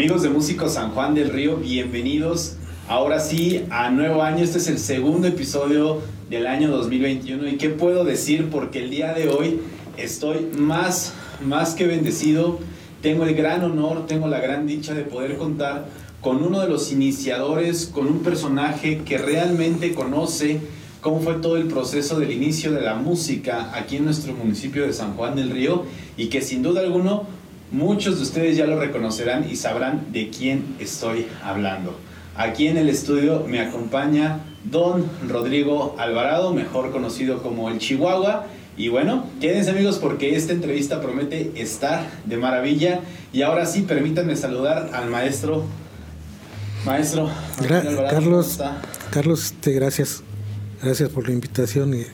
Amigos de Músicos San Juan del Río, bienvenidos. Ahora sí, a nuevo año. Este es el segundo episodio del año 2021. ¿Y qué puedo decir? Porque el día de hoy estoy más, más que bendecido. Tengo el gran honor, tengo la gran dicha de poder contar con uno de los iniciadores, con un personaje que realmente conoce cómo fue todo el proceso del inicio de la música aquí en nuestro municipio de San Juan del Río y que sin duda alguno muchos de ustedes ya lo reconocerán y sabrán de quién estoy hablando. Aquí en el estudio me acompaña don Rodrigo Alvarado, mejor conocido como el Chihuahua. Y bueno, quédense amigos porque esta entrevista promete estar de maravilla. Y ahora sí, permítanme saludar al maestro. Maestro. Carlos, Carlos, este, gracias. Gracias por la invitación y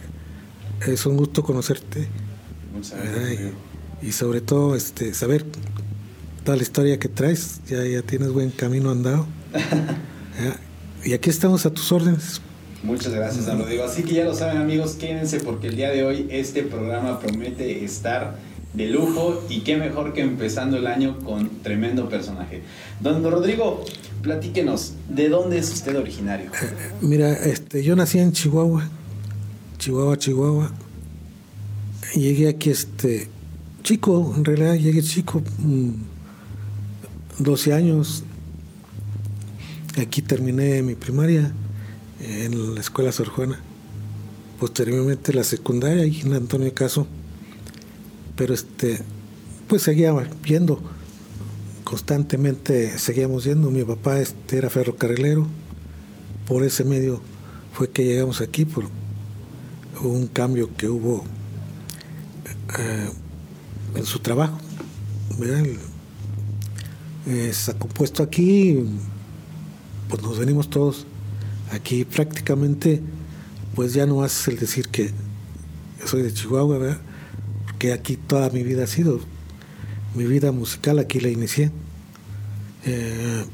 es un gusto conocerte. Muchas gracias. Y, sobre todo este, saber toda la historia que traes. Ya, ya tienes buen camino andado. y aquí estamos a tus órdenes. Muchas gracias, don Rodrigo. Así que ya lo saben amigos, quédense porque el día de hoy este programa promete estar de lujo y qué mejor que empezando el año con tremendo personaje. Don Rodrigo, platíquenos, ¿de dónde es usted originario? Mira, este, yo nací en Chihuahua, Chihuahua, Chihuahua. Llegué aquí, este, chico, en realidad llegué chico, 12 mm, años. Aquí terminé mi primaria en la escuela Sor Juana. Posteriormente la secundaria y en Antonio Caso pero este, pues seguía viendo, constantemente seguíamos yendo. Mi papá este, era ferrocarrilero, por ese medio fue que llegamos aquí, por un cambio que hubo eh, en su trabajo. Eh, se ha compuesto aquí, pues nos venimos todos aquí prácticamente, pues ya no hace el decir que soy de Chihuahua, ¿verdad? que aquí toda mi vida ha sido. Mi vida musical aquí la inicié. Eh,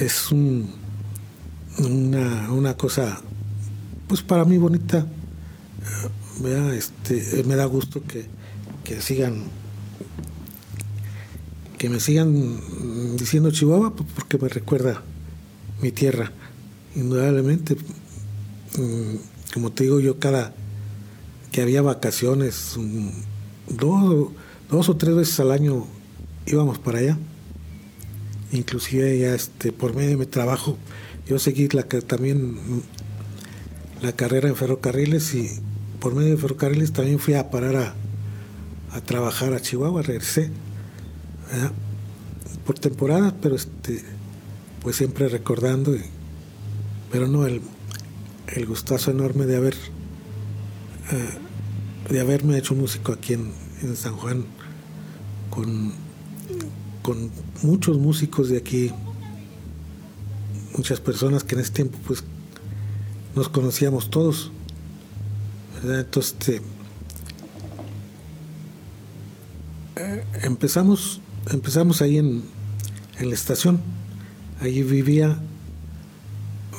es un, una, cosa, pues para mí bonita. Eh, este, me da gusto que, que sigan que me sigan diciendo Chihuahua pues, porque me recuerda mi tierra indudablemente mm, como te digo yo cada que había vacaciones, dos, dos o tres veces al año íbamos para allá. Inclusive ya este, por medio de mi trabajo, yo seguí la, también la carrera en ferrocarriles y por medio de ferrocarriles también fui a parar a, a trabajar a Chihuahua, regresé por temporadas, pero este, pues siempre recordando, pero no el, el gustazo enorme de haber de haberme hecho músico aquí en, San Juan con, con muchos músicos de aquí, muchas personas que en ese tiempo pues nos conocíamos todos. Entonces este, eh, empezamos, empezamos ahí en, en, la estación. Allí vivía,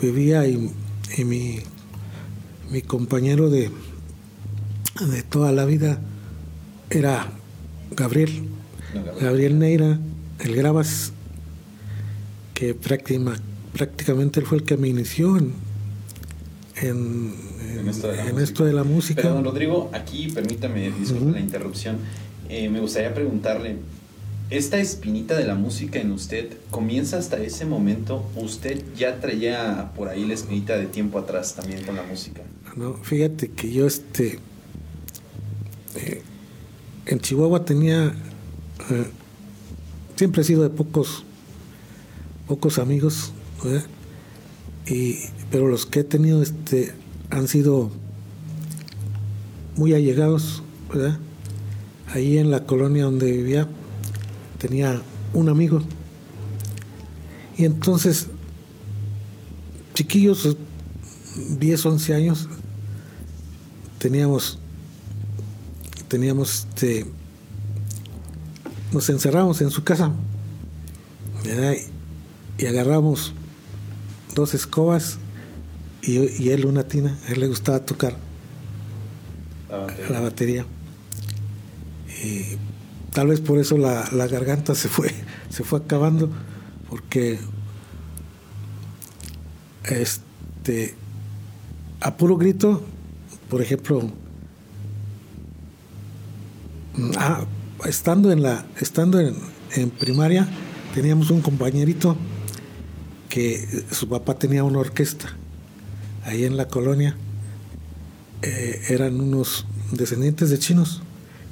vivía y, y mi, mi compañero de, de toda la vida era Gabriel, Gabriel Neira, el Gravas, que prácticamente él fue el que me inició en, en, esto, de la música. Pero, don Rodrigo, aquí permítame, disculpe la interrupción, eh, me gustaría preguntarle, esta espinita de la música en usted comienza hasta ese momento. ¿Usted ya traía por ahí la espinita de tiempo atrás también con la música? No, fíjate que yo este eh, en Chihuahua tenía, eh, siempre he sido de pocos, pocos amigos, y, pero los que he tenido este, han sido muy allegados, Ahí en la colonia donde vivía tenía un amigo. Y entonces, chiquillos, 10, 11 años, teníamos teníamos este nos encerramos en su casa y agarramos dos escobas y, él una tina a él le gustaba tocar la batería, Y tal vez por eso la, la garganta se fue, se fue acabando, porque este a puro grito, por ejemplo, ah, estando en la, estando en, en primaria, teníamos un compañerito que su papá tenía una orquesta ahí en la colonia. Eh, eran unos descendientes de chinos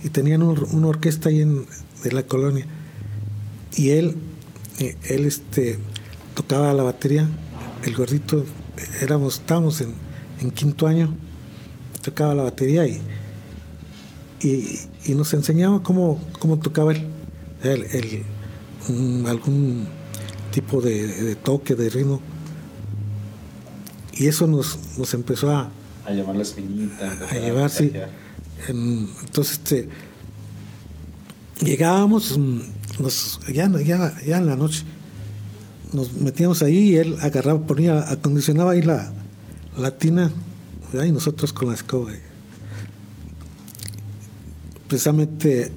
y tenían un- una orquesta ahí en, de la colonia. Y él, eh, él este, tocaba la batería, el gordito, éramos, estábamos en, en quinto año, tocaba la batería y, y, y nos enseñaba cómo, cómo tocaba él, el, el- un- algún tipo de, de toque, de ritmo. Y eso nos, nos empezó a, A llamar la espinita. a llevar, sí. En- entonces, este, llegábamos, nos, ya, en la noche, nos metíamos ahí y él agarraba, ponía, acondicionaba ahí la, la tina, y nosotros con la escoba. Precisamente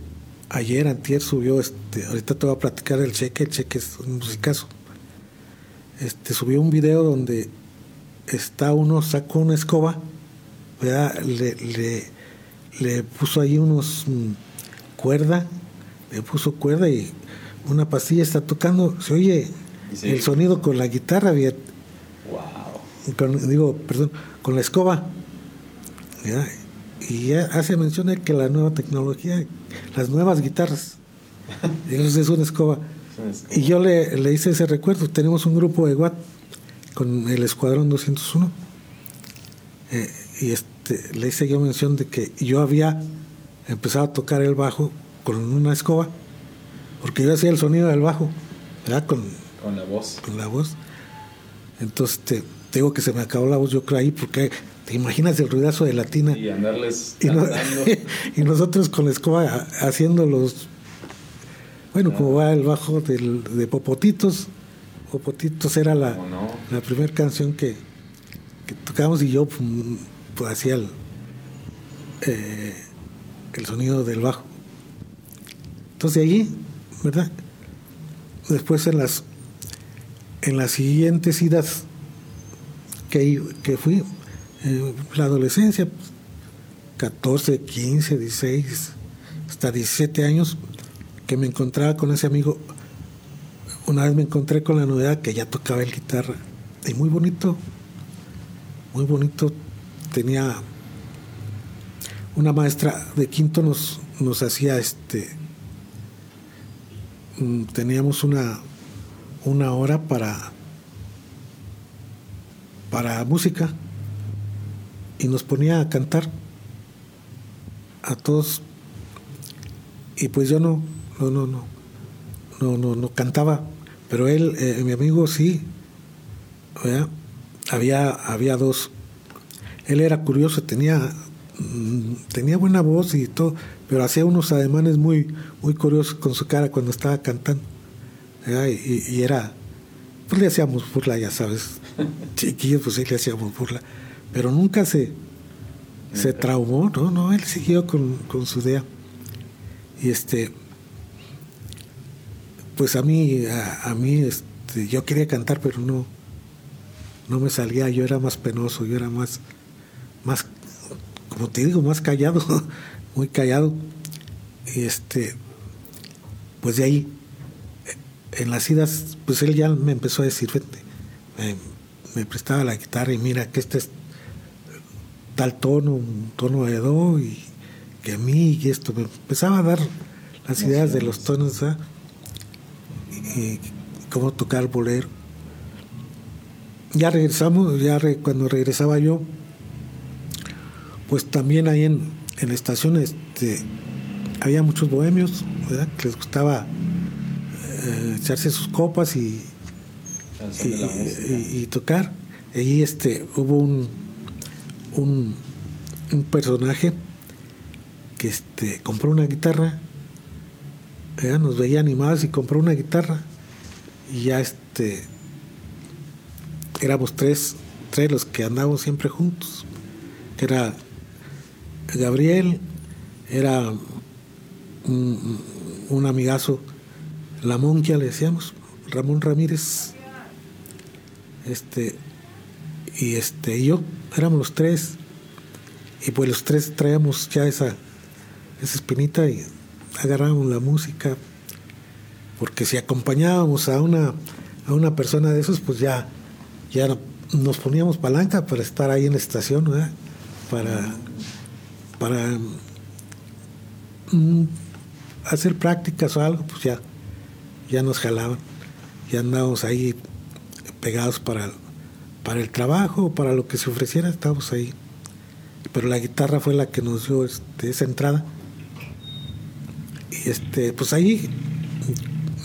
ayer, antier, subió, este, ahorita te voy a platicar el cheque, el cheque es un musicazo. Este, subió un video donde está uno, sacó una escoba, ¿verdad? Le, le puso ahí unos mm, cuerda, le puso cuerda y una pastilla está tocando, se oye sí. el sonido con la guitarra, bien, Wow. con- digo, perdón, con la escoba. Y ya hace mención de que la nueva tecnología, las nuevas guitarras, eso es una escoba. Y yo le, le hice ese recuerdo. Tenemos un grupo de Watt con el Escuadrón 201. Eh, y este, le hice yo mención de que yo había empezado a tocar el bajo con una escoba, porque yo hacía el sonido del bajo, ¿verdad? Con, Con la voz. con la voz. Entonces te, digo que se me acabó la voz, yo creo ahí, porque te imaginas el ruidazo de la tina. Y andarles Y, no- cantando. y nosotros con la escoba ha- haciendo los. Bueno, como va el bajo del, de Popotitos. Popotitos era la, ¿Cómo no? la primera canción que, que tocamos y yo mm, pues, hacía el, eh, el sonido del bajo. Entonces allí, ¿verdad? Después en las en las siguientes idas que, que fui, eh, la adolescencia, pues, 14, 15, 16, hasta 17 años, que me encontraba con ese amigo. Una vez me encontré con la novedad que ya tocaba el guitarra. Y muy bonito, muy bonito. Tenía una maestra de quinto nos, nos hacía este. mm, Teníamos una, una hora para, para música y nos ponía a cantar a todos y pues yo no no no no no no, no cantaba pero él eh, mi amigo sí había había dos él era curioso tenía tenía buena voz y todo pero hacía unos ademanes muy muy curiosos con su cara cuando estaba cantando y era pues le hacíamos burla ya sabes chiquillos pues sí le hacíamos burla pero nunca se se traumó, no, no, él siguió con, con su idea. Y este, pues a mí, a, a mí, este, yo quería cantar, pero no, no me salía, yo era más penoso, yo era más, más, como te digo, más callado, muy callado. Y este, pues de ahí, en las idas, pues él ya me empezó a decir, vente, me, me prestaba la guitarra y mira que este es tal tono, un tono de do y que a mí y esto me empezaba a dar las ideas de los tonos ¿verdad? y cómo tocar bolero. Ya regresamos, ya re- cuando regresaba yo, pues también ahí en, en la estación este, había muchos bohemios, ¿verdad? Que les gustaba eh, echarse sus copas y, y, y- y tocar. Allí este, hubo un, un, un personaje que este, compró una guitarra, ¿verdad? nos veía animados y compró una guitarra y ya este éramos tres, tres los que andábamos siempre juntos, que era Gabriel, era un, amigazo, la monquia le decíamos, Ramón Ramírez, este, y este, yo, éramos los tres, y pues los tres traíamos ya esa, esa espinita y agarrábamos la música, porque si acompañábamos a una, a una persona de esos, pues ya, ya nos poníamos palanca para estar ahí en la estación, ¿verdad? para, para mm, hacer prácticas o algo, pues ya, ya nos jalaban, ya andábamos ahí pegados para, para el trabajo, para lo que se ofreciera, estábamos ahí. Pero la guitarra fue la que nos dio este, esa entrada. Y este, pues ahí,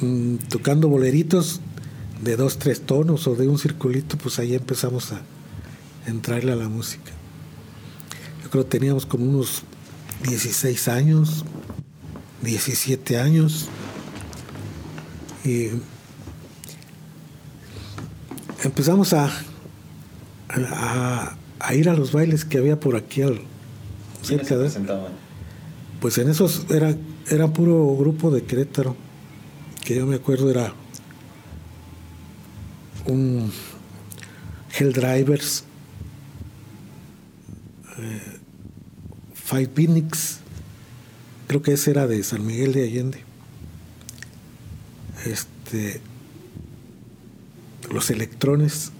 mm, tocando boleritos de dos, tres tonos o de un circulito, pues ahí empezamos a entrarle a la música. Yo creo que teníamos como unos 16 años, 17 años. Y empezamos a, a, ir a los bailes que había por aquí al cerca de pues en esos era era puro grupo de Querétaro que yo me acuerdo era un Hell Drivers eh, Five Phoenix creo que ese era de San Miguel de Allende. Este los electrones,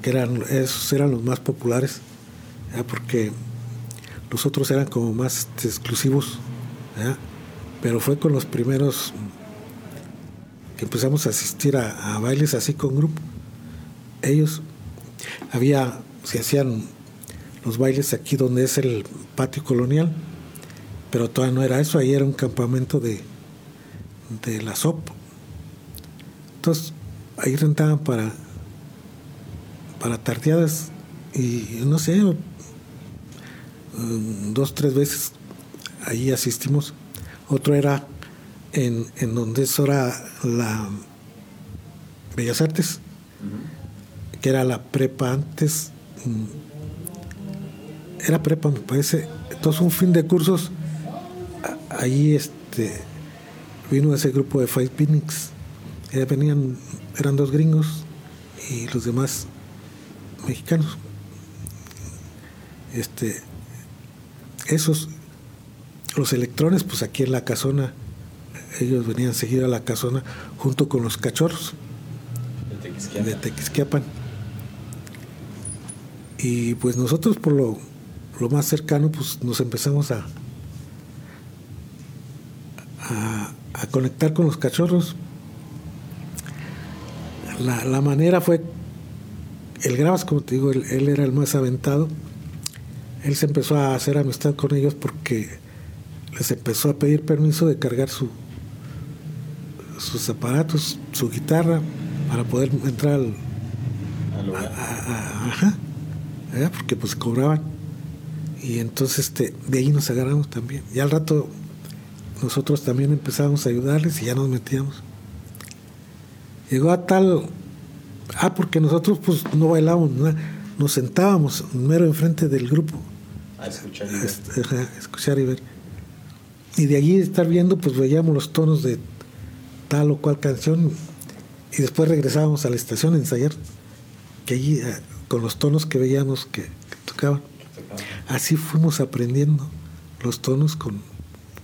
que eran, esos eran los más populares, porque los otros eran como más exclusivos, pero fue con los primeros que empezamos a asistir a, bailes así con grupo. Ellos, había, se hacían los bailes aquí donde es el patio colonial, pero todavía no era eso, ahí era un campamento de, de la SOP. Entonces, ahí rentaban para, para tardeadas y no sé, um, dos, tres veces ahí asistimos. Otro era en, en donde es ahora la Bellas Artes, que era la prepa antes. Era prepa, me parece. Entonces, un fin de cursos, ahí este, vino ese grupo de Five Phoenix. venían eran dos gringos y los demás mexicanos. Este, esos, los electrones, pues aquí en la casona, ellos venían a seguir a la casona junto con los cachorros de Tequisquiapan. Y pues nosotros por lo, lo más cercano, pues nos empezamos a, a, a conectar con los cachorros la, manera fue, el Gravas, como te digo, él, era el más aventado. Él se empezó a hacer amistad con ellos porque les empezó a pedir permiso de cargar su, sus aparatos, su guitarra, para poder entrar al... ajá, porque pues cobraban. Y entonces este, de ahí nos agarramos también. Y al rato nosotros también empezamos a ayudarles y ya nos metíamos. Llegó a tal... Ah, porque nosotros pues no bailábamos, nos sentábamos mero enfrente del grupo. A escuchar y ver. Este, escuchar y ver. Y de allí estar viendo, pues veíamos los tonos de tal o cual canción y después regresábamos a la estación a ensayar, que allí eh, con los tonos que veíamos que, tocaban. Así fuimos aprendiendo los tonos con,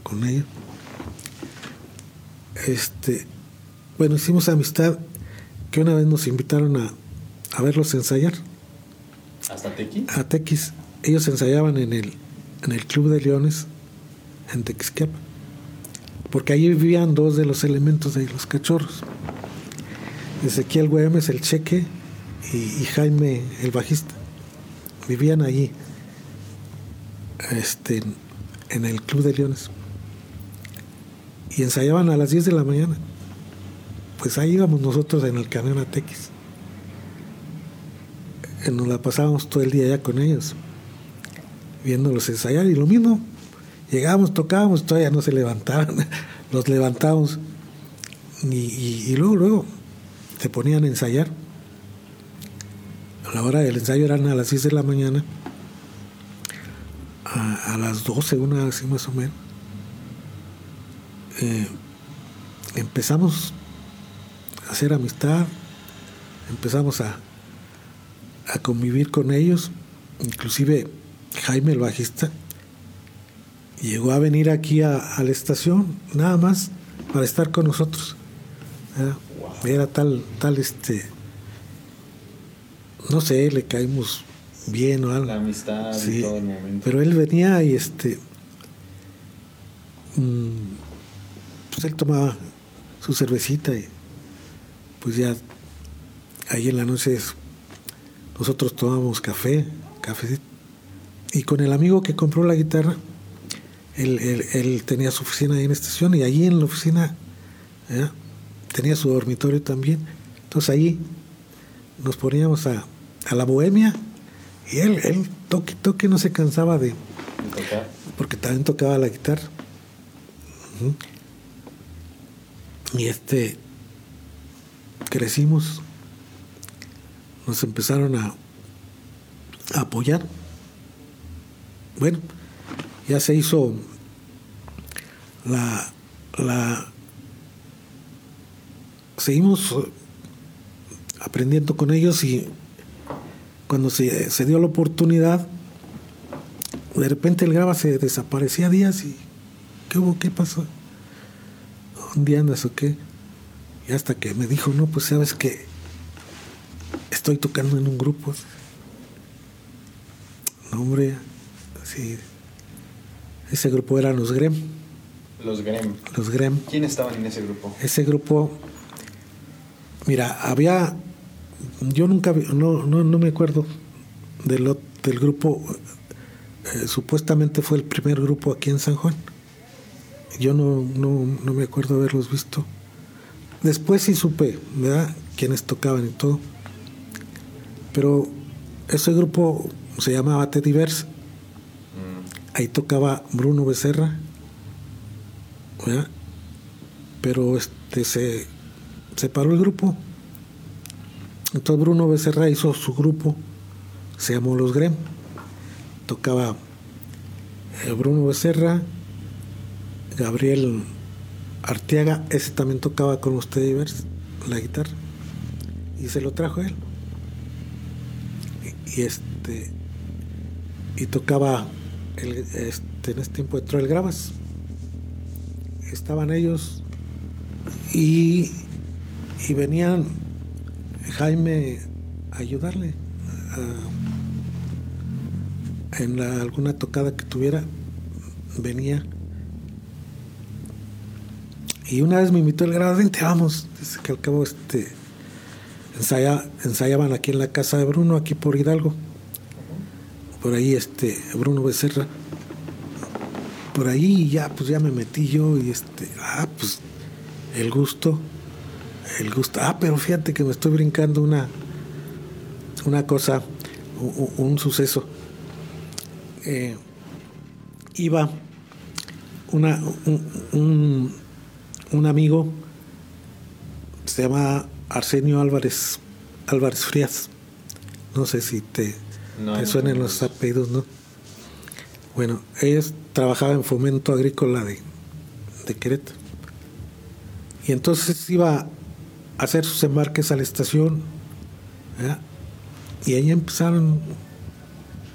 con ellos. Este, bueno, hicimos amistad que una vez nos invitaron a, a verlos ensayar. ¿Hasta Tequis? A Tequis. Ellos ensayaban en el, en el Club de Leones en Tequisquiapa. Porque allí vivían dos de los elementos de los cachorros. Ezequiel Güemes, el cheque, y, Jaime, el bajista. Vivían allí, este, en el Club de Leones. Y ensayaban a las 10 de la mañana pues ahí íbamos nosotros en el camión a Tequis. Eh, nos la pasábamos todo el día allá con ellos, viéndolos ensayar y lo mismo. Llegábamos, tocábamos, todavía no se levantaban, los levantábamos y, luego, luego se ponían a ensayar. A la hora del ensayo eran a las 10 de la mañana, a, a las 12, una así más o menos. eh, empezamos a hacer amistad, empezamos a, a convivir con ellos, inclusive Jaime el bajista llegó a venir aquí a, a la estación nada más para estar con nosotros. Era tal, tal este, no sé, le caímos bien o algo. La amistad y todo el momento. Pero él venía y este, mm, pues él tomaba su cervecita y pues ya ahí en la noche nosotros tomábamos café, café. Y con el amigo que compró la guitarra, él, él, tenía su oficina ahí en la estación y allí en la oficina tenía su dormitorio también. Entonces allí nos poníamos a, a la bohemia y él, él toque, toque, no se cansaba de... Porque también tocaba la guitarra. Y este, crecimos, nos empezaron a, a apoyar. Bueno, ya se hizo la, la seguimos aprendiendo con ellos y cuando se, se, dio la oportunidad, de repente el graba se desaparecía días y ¿qué hubo? ¿Qué pasó? ¿Dónde andas o qué? Y hasta que me dijo, no, pues sabes que estoy tocando en un grupo. No, hombre, sí. Ese grupo eran los Grem. Los Grem. Los Grem. ¿Quién estaban en ese grupo? Ese grupo, mira, había, yo nunca, no, no, no me acuerdo del, del grupo, eh, supuestamente fue el primer grupo aquí en San Juan. Yo no, no, no me acuerdo haberlos visto. Después sí supe, ¿verdad? Quiénes tocaban y todo. Pero ese grupo se llamaba Tediverse. Mm. Ahí tocaba Bruno Becerra. ¿verdad? Pero este se separó el grupo. Entonces Bruno Becerra hizo su grupo, se llamó Los Grem. Tocaba eh, Bruno Becerra, Gabriel Arteaga, ese también tocaba con Teddybears la guitarra. Y se lo trajo él. Y, este. Y tocaba. El, este, en este tiempo entró el Gravas. Estaban ellos. Y, y venían Jaime a ayudarle. en la, alguna tocada que tuviera, venía y una vez me invitó el grado, vente, vamos. Dice que al cabo este, ensayaban aquí en la casa de Bruno, aquí por Hidalgo. Por ahí este, Bruno Becerra. Por ahí ya, pues ya me metí yo y este, ah, pues el gusto, el gusto. Ah, pero fíjate que me estoy brincando una, una cosa, un, suceso. Eh, iba una, un un amigo, se llama Arsenio Álvarez, Álvarez Frías. No sé si te, suenan los apellidos, ¿no? Bueno, ellos trabajaba en fomento agrícola de, de Querétaro. Y entonces iba hacer sus embarques a la estación. Y ahí empezaron,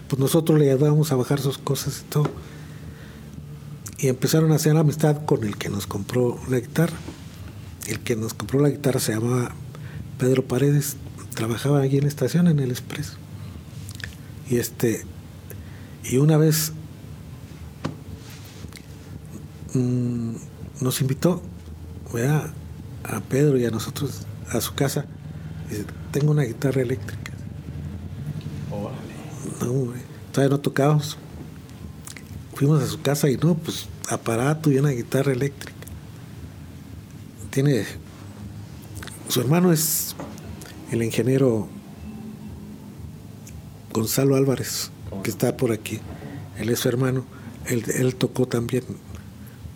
pues nosotros le ayudábamos a bajar sus cosas y todo y empezaron a hacer amistad con el que nos compró la guitarra. El que nos compró la guitarra se llamaba Pedro Paredes, trabajaba allí en la estación en el Expreso. Y este y una vez mm, nos invitó a Pedro y a nosotros a su casa. Dice, tengo una guitarra eléctrica. No, todavía no tocábamos fuimos a su casa y no, pues aparato y una guitarra eléctrica. Tiene. Su hermano es el ingeniero Gonzalo Álvarez, que está por aquí. Él es su hermano. Él, él tocó también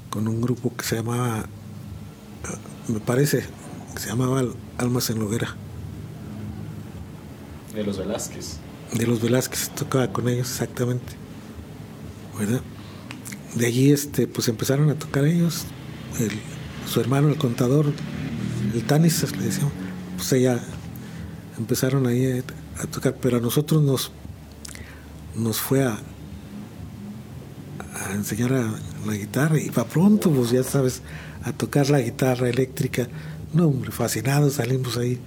con un grupo que se llamaba, me parece, que se llamaba Almas en Loguera. De los Velázquez. De los Velázquez, tocaba con ellos exactamente. De allí este, pues empezaron a tocar ellos su hermano, el contador, el Tanis, le decíamos, pues ella empezaron ahí a, tocar, pero a nosotros nos, nos fue a, a enseñar a la guitarra y para pronto, pues ya sabes, a tocar la guitarra eléctrica. No, hombre, fascinados salimos ahí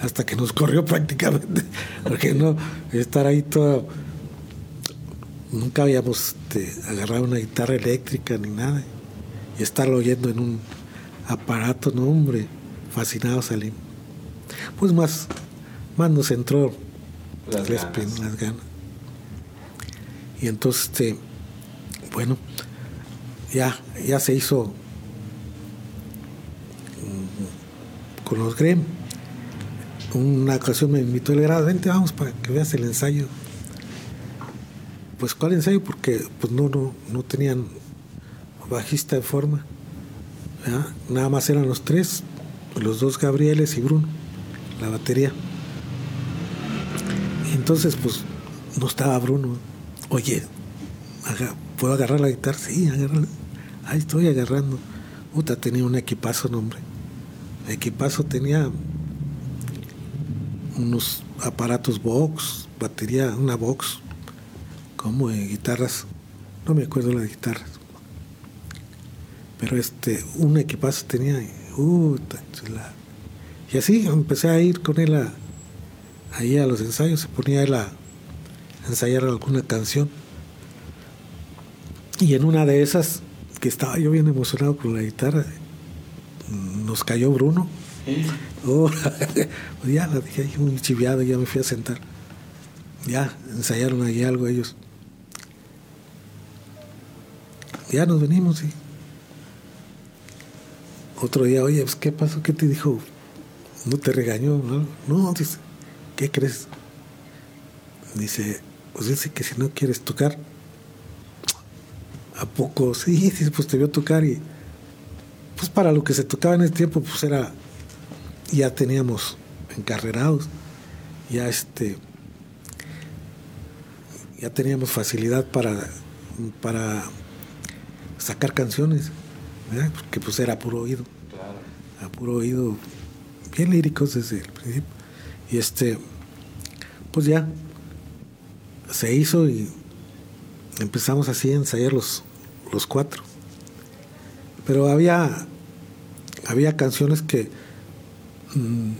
hasta que nos corrió prácticamente, porque no, estar ahí todo, nunca habíamos este, agarrado una guitarra eléctrica ni nada, y estarlo oyendo en un aparato, no hombre, fascinados salimos. Pues más, más nos entró las, ganas. las ganas. Y entonces, este, bueno, ya, ya se hizo con los Grem una ocasión me invitó el grado, vente, vamos para que veas el ensayo. Pues, ¿cuál ensayo? Porque pues no, no, no tenían bajista de forma. Nada más eran los tres, los dos Gabrieles y Bruno, la batería. Entonces, pues, no estaba Bruno. Oye, ¿puedo agarrar la guitarra? Sí, agárrala. Ahí estoy agarrando. Puta, tenía un equipazo, nombre. equipazo tenía unos aparatos box, batería, una box, como de guitarras, no me acuerdo las guitarras, pero este, un equipazo tenía, uh, y así empecé a ir con él a, ahí a los ensayos, se ponía él a ensayar alguna canción, y en una de esas, que estaba yo bien emocionado con la guitarra, nos cayó Bruno, Oh, ya la dije muy chiviado, ya me fui a sentar. Ya ensayaron ahí algo ellos. Ya nos venimos y otro día, oye, pues, ¿qué pasó? ¿Qué te dijo? ¿No te regañó? No, no dice, ¿qué crees? Dice, pues dice que si no quieres tocar, ¿a poco? Sí, pues te vio tocar y pues para lo que se tocaba en ese tiempo, pues era ya teníamos encarrerados, ya este ya teníamos facilidad para, para sacar canciones, porque pues era puro oído, a puro oído, bien líricos desde el principio. Y este, pues ya se hizo y empezamos así a ensayar los, los cuatro. Pero había, había canciones que Mm,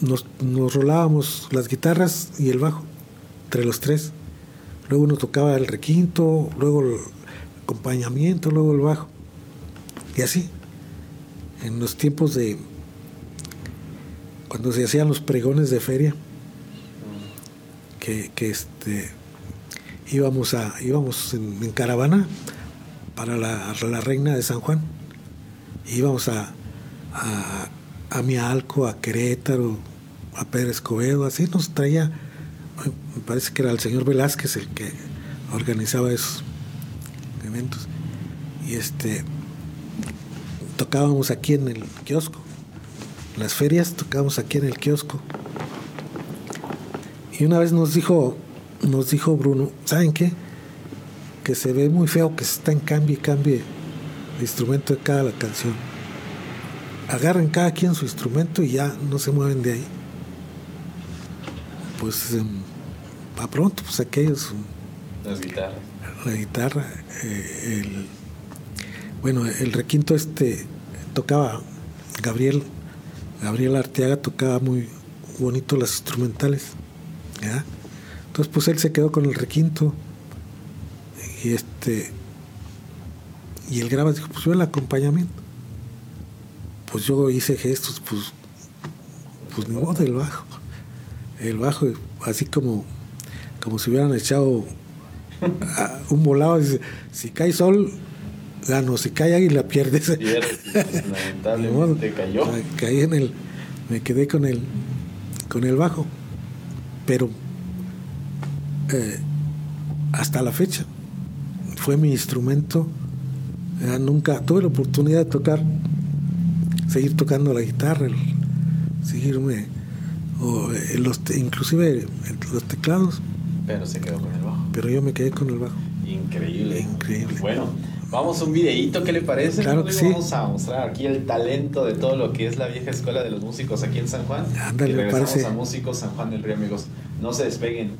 nos, nos rolábamos las guitarras y el bajo, entre los tres. Luego uno tocaba el requinto, luego el acompañamiento, luego el bajo. Y así, en los tiempos de cuando se hacían los pregones de feria, que, este íbamos a íbamos en, caravana para la, la, reina de San Juan, íbamos a, a Mialco, a Querétaro, a Pedro Escobedo, así nos traía, me parece que era el señor Velázquez el que organizaba esos eventos. Y este tocábamos aquí en el kiosco. Las ferias tocábamos aquí en el kiosco. Y una vez nos dijo, nos dijo Bruno, ¿saben qué? Que se ve muy feo que se está en cambio y cambie el instrumento de cada canción agarren cada quien su instrumento y ya no se mueven de ahí. Pues em, a pronto, pues aquellos... Las guitarras. La guitarra, eh, el, bueno, el requinto este tocaba Gabriel, Gabriel Arteaga tocaba muy bonito las instrumentales. Entonces pues él se quedó con el requinto y este y el graba dijo, pues yo el acompañamiento pues yo hice gestos, pues, pues ni modo del bajo. El bajo, así como, como si hubieran echado un volado, si cae sol, gano, si cae águila, pierdes. Pierdes, pues, lamentablemente cayó. Caí en el, me quedé con el, con el bajo, pero eh, hasta la fecha fue mi instrumento. nunca tuve la oportunidad de tocar seguir tocando la guitarra, seguirme, o eh, inclusive los teclados. Pero se quedó con el bajo. Pero yo me quedé con el bajo. Increíble. Increíble. Bueno, Vamos a un videíto, ¿qué le parece? Claro que sí. Vamos a mostrar aquí el talento de todo lo que es la vieja escuela de los músicos aquí en San Juan. Ándale, y me regresamos parece. a Músicos San Juan del Río, amigos. No se despeguen.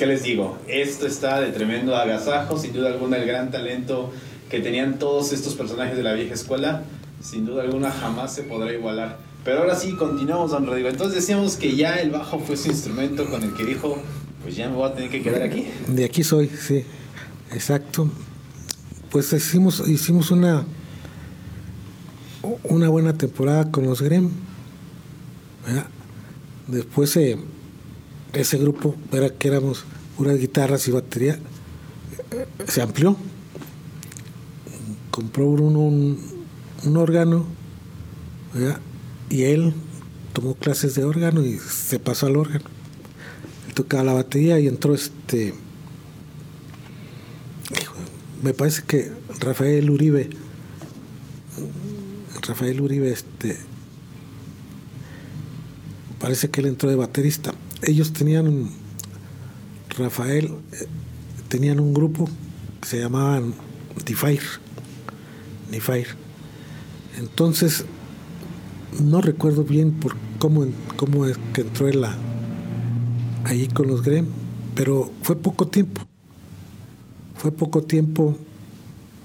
Qué les digo, esto está de tremendo agasajo, sin duda alguna el gran talento que tenían todos estos personajes de la vieja escuela, sin duda alguna jamás se podrá igualar. Pero ahora sí, continuamos, don Rodrigo. Entonces decíamos que ya el bajo fue su instrumento con el que dijo, pues ya me voy a tener que quedar aquí. De aquí soy, sí, exacto. Pues hicimos, hicimos una, una buena temporada con los Grem. Después eh, ese grupo, era que éramos puras guitarras y batería, eh, se amplió. Compró Bruno un, órgano y él tomó clases de órgano y se pasó al órgano. Él tocaba la batería y entró este. Me parece que Rafael Uribe. Rafael Uribe, este. Parece que él entró de baterista. Ellos tenían. Rafael. eh, tenían un grupo que se llamaban Defire. Defire. Entonces, no recuerdo bien por cómo, cómo es que entró él ahí con los Grem, pero fue poco tiempo. Fue poco tiempo.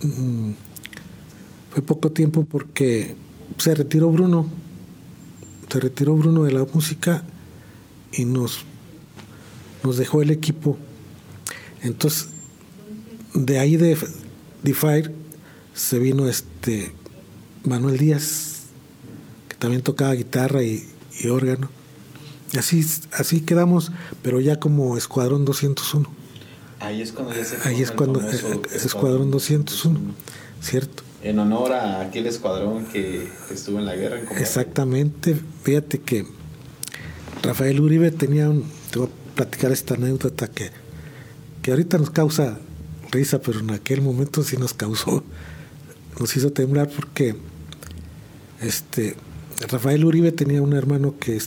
mm, fue poco tiempo porque se retiró Bruno. Se retiró Bruno de la música y nos, nos dejó el equipo. Entonces, de ahí de, de Fire se vino este Manuel Díaz, que también tocaba guitarra y, y órgano. Así, así quedamos, pero ya como Escuadrón 201. Ahí es cuando ya se Ahí es cuando famoso eh, es Escuadrón 201, ¿cierto? En honor a aquel escuadrón que estuvo en la guerra. en. Exactamente. Fíjate que Rafael Uribe tenía un. Te voy a platicar esta anécdota que, que ahorita nos causa risa, pero en aquel momento sí nos causó. Nos hizo temblar porque este Rafael Uribe tenía un hermano que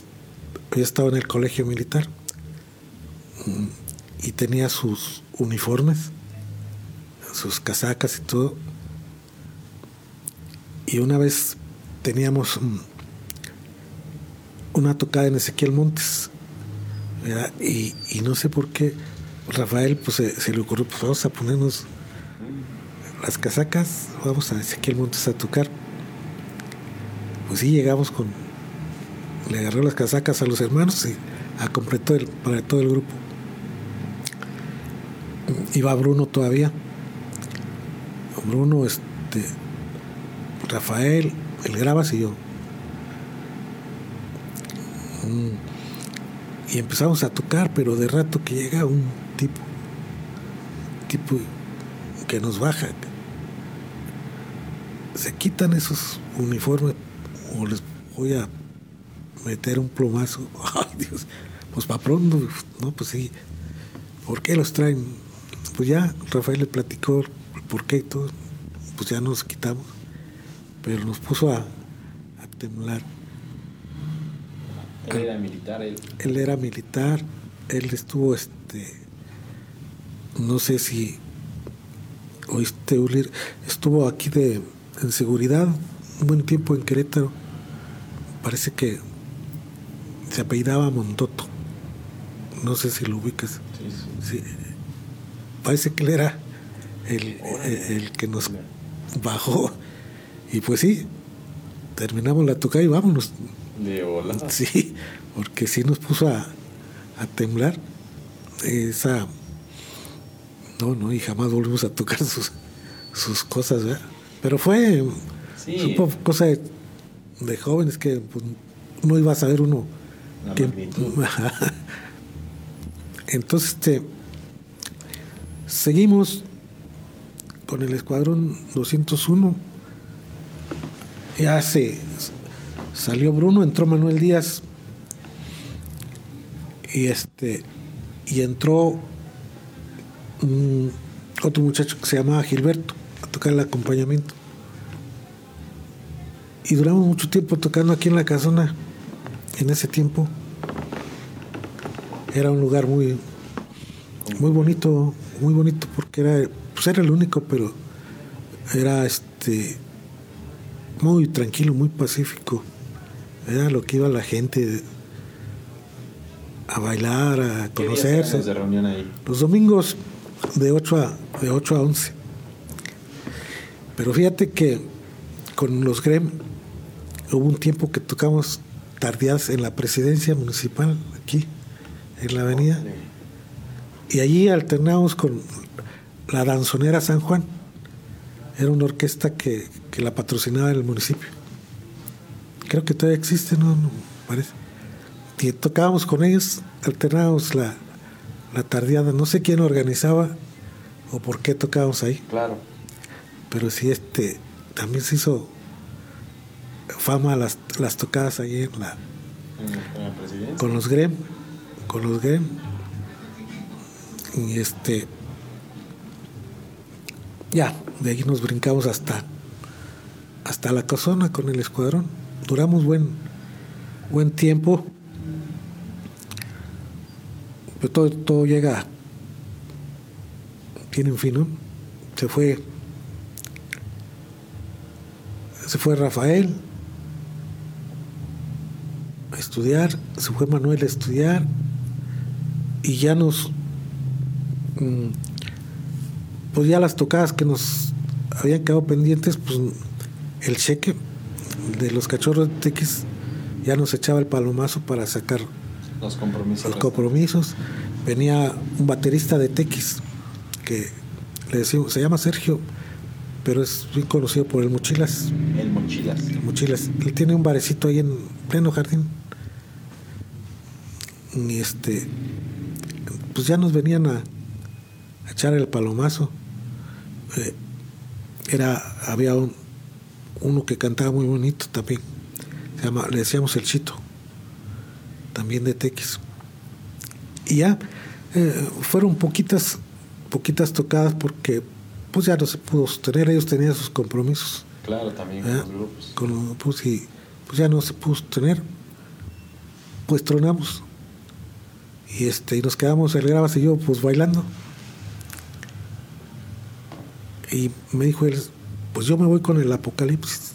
había estado en el colegio militar mm, y tenía sus uniformes, sus casacas y todo. Y una vez teníamos una tocada en Ezequiel Montes. Y, no sé por qué Rafael pues se, le ocurrió, pues vamos a ponernos las casacas, vamos a Ezequiel Montes a tocar. Pues sí, llegamos con, le agarró las casacas a los hermanos y a completar el, para todo el grupo. Iba Bruno todavía. Bruno, este, Rafael, el Gravas y yo. Y empezamos a tocar, pero de rato que llega un tipo, tipo que nos baja. Se quitan esos uniformes o les voy a meter un plomazo. Ay, Dios, pues para pronto, no, pues sí. ¿Por qué los traen? Pues ya Rafael le platicó por qué y todo, pues ya nos quitamos pero nos puso a temblar. Él era militar, él. Él era militar, él estuvo, este, no sé si oíste, Ulir, estuvo aquí de, en seguridad un buen tiempo en Querétaro. Parece que se apellidaba Montoto. No sé si lo ubicas. Sí, sí. Sí. Parece que él era el, el- el que nos bajó. Y pues sí, terminamos la tocada y vámonos. De volada. Sí, porque sí nos puso a, a temblar. Esa. No, no, y jamás volvimos a tocar sus, sus cosas, ¿verdad? Pero fue Sí. supo cosa de, de jóvenes que pues, no iba a saber uno. Que-. Entonces, este, seguimos con el escuadrón 201. Ya se salió Bruno, entró Manuel Díaz y este y entró otro muchacho que se llamaba Gilberto a tocar el acompañamiento. Y duramos mucho tiempo tocando aquí en la casona. En ese tiempo era un lugar muy muy bonito, muy bonito porque era pues era el único, pero era este muy tranquilo, muy pacífico. Era lo que iba la gente a bailar, a ¿Qué días conocerse. eran los de reunión ahí? Los domingos de 8 a, de 8 a 11. Pero fíjate que con los Grem hubo un tiempo que tocamos tardeadas en la presidencia municipal, aquí, en la avenida. Y allí alternamos con la danzonera San Juan. Era una orquesta que, que la patrocinaba el municipio. Creo que todavía existe, ¿no? no parece. Y tocábamos con ellos, alternábamos la, la tardeada. No sé quién organizaba o por qué tocábamos ahí. Claro. Pero sí, este, también se hizo fama las, las tocadas ahí en la, En, la presidencia. con los Grem, con los Grem. Y este, ya, de ahí nos brincamos hasta, hasta la casona con el escuadrón. Duramos buen, buen tiempo. Pero todo, todo llega, tiene fin, ¿no? Se fue, se fue Rafael a estudiar, se fue Manuel a estudiar y ya nos, mm, pues ya las tocadas que nos habían quedado pendientes, pues el cheque de los cachorros de Tequis ya nos echaba el palomazo para sacar Los compromisos. los compromisos. Venía un baterista de Tequis que le decimos, se llama Sergio, pero es bien conocido por el Mochilas. El mochilas. Mochilas. Él tiene un barecito ahí en pleno jardín. Y este, pues ya nos venían a, a echar el palomazo. Eh, era, había un, uno que cantaba muy bonito también. Se llama, le decíamos el Chito, también de Tequis. Y ya eh, fueron poquitas, poquitas tocadas porque pues ya no se pudo sostener, ellos tenían sus compromisos Claro, también Ah. con los grupos. con los grupos y pues ya no se pudo sostener. Pues tronamos. Y este, y nos quedamos el Gravas y yo pues bailando. Y me dijo él, pues yo me voy con el apocalipsis.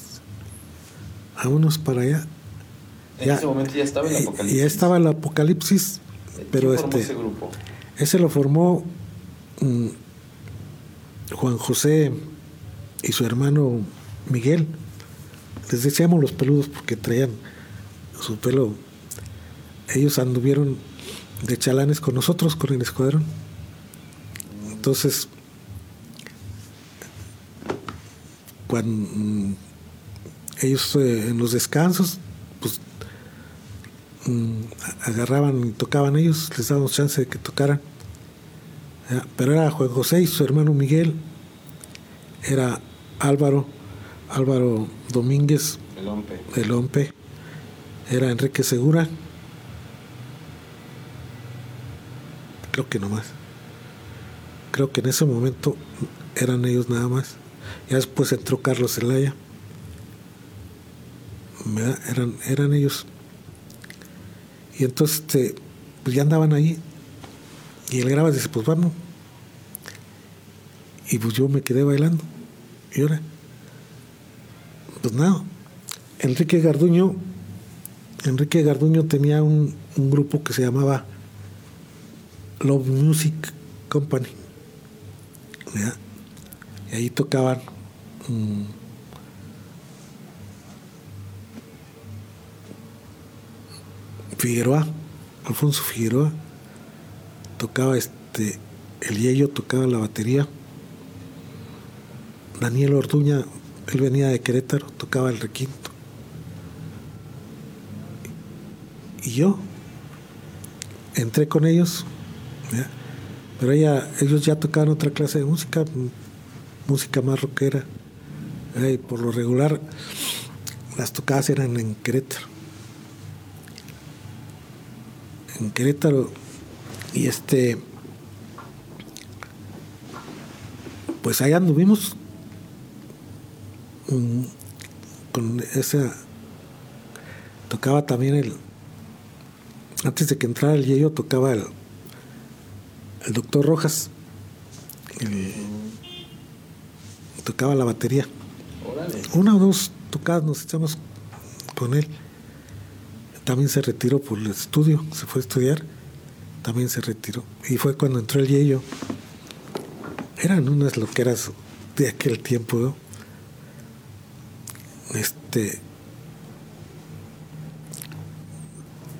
Vámonos para allá. En Ya. ese momento ya estaba el apocalipsis. Ya estaba el apocalipsis, ¿Quién pero formó este ese grupo? ese lo formó mm, Juan José y su hermano Miguel. Les decíamos los peludos porque traían su pelo. Ellos anduvieron de chalanes con nosotros, con el escuadrón. Entonces, cuando mm, ellos eh, en los descansos, pues agarraban y tocaban ellos, les dábamos chance de que tocaran. Pero era Juan José y su hermano Miguel, era Álvaro, Álvaro Domínguez El OMPE. era Enrique Segura, creo que no más. Creo que en ese momento eran ellos nada más. Ya después entró Carlos Zelaya. Eran, eran ellos. Y entonces este, pues ya andaban ahí. Y el Gravas dice, pues vamos. Y pues yo me quedé bailando. Y ahora, pues nada. Enrique Garduño, Enrique Garduño tenía un, grupo que se llamaba Love Music Company. Y ahí tocaban mm, Figueroa, Alfonso Figueroa, tocaba este, el Yello tocaba la batería, Daniel Orduña, él venía de Querétaro, tocaba el requinto. Y yo entré con ellos, pero ella, ellos ya tocaban otra clase de música, música más rockera. Y por lo regular, las tocadas eran en Querétaro. En Querétaro, y este, pues allá anduvimos mm, con esa, tocaba también el, antes de que entrara el Yello tocaba el, el doctor Rojas, el- tocaba la batería. Órale. Una o dos tocadas nos echamos con él. También se retiró por el estudio, se fue a estudiar, también se retiró. Y fue cuando entró el Yello. Eran unas loqueras de aquel tiempo. Este.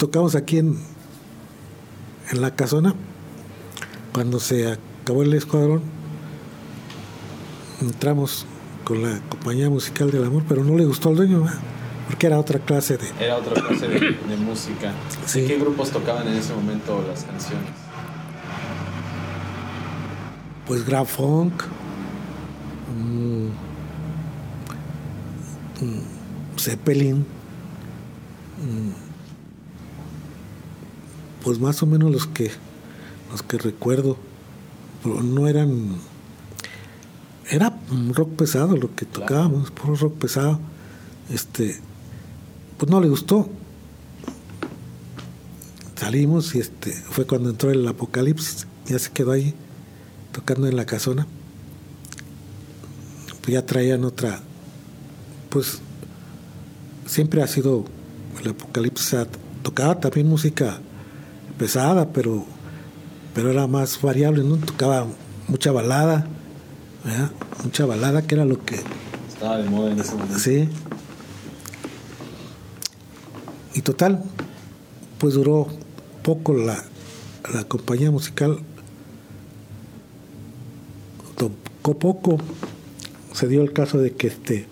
tocamos aquí en, en la casona. Cuando se acabó el escuadrón, entramos con la compañía musical del amor, pero no le gustó al dueño, porque era otra clase de... Era otra clase de, música. ¿Qué grupos tocaban en ese momento las canciones? Pues Grand Funk, mm, mm, Zeppelin, mm, pues más o menos los que los que recuerdo, pero no eran era rock pesado lo que tocábamos, puro rock pesado. Este, pues no le gustó. Salimos y este fue cuando entró el apocalipsis, ya se quedó ahí tocando en la casona. Pues ya traían otra, pues siempre ha sido el apocalipsis, tocaba también música pesada, pero, pero era más variable, ¿no? Tocaba mucha balada mucha balada, que era lo que... Estaba de moda en ese momento. Sí. Y total, pues duró poco la, la compañía musical, tocó poco. Se dio el caso de que este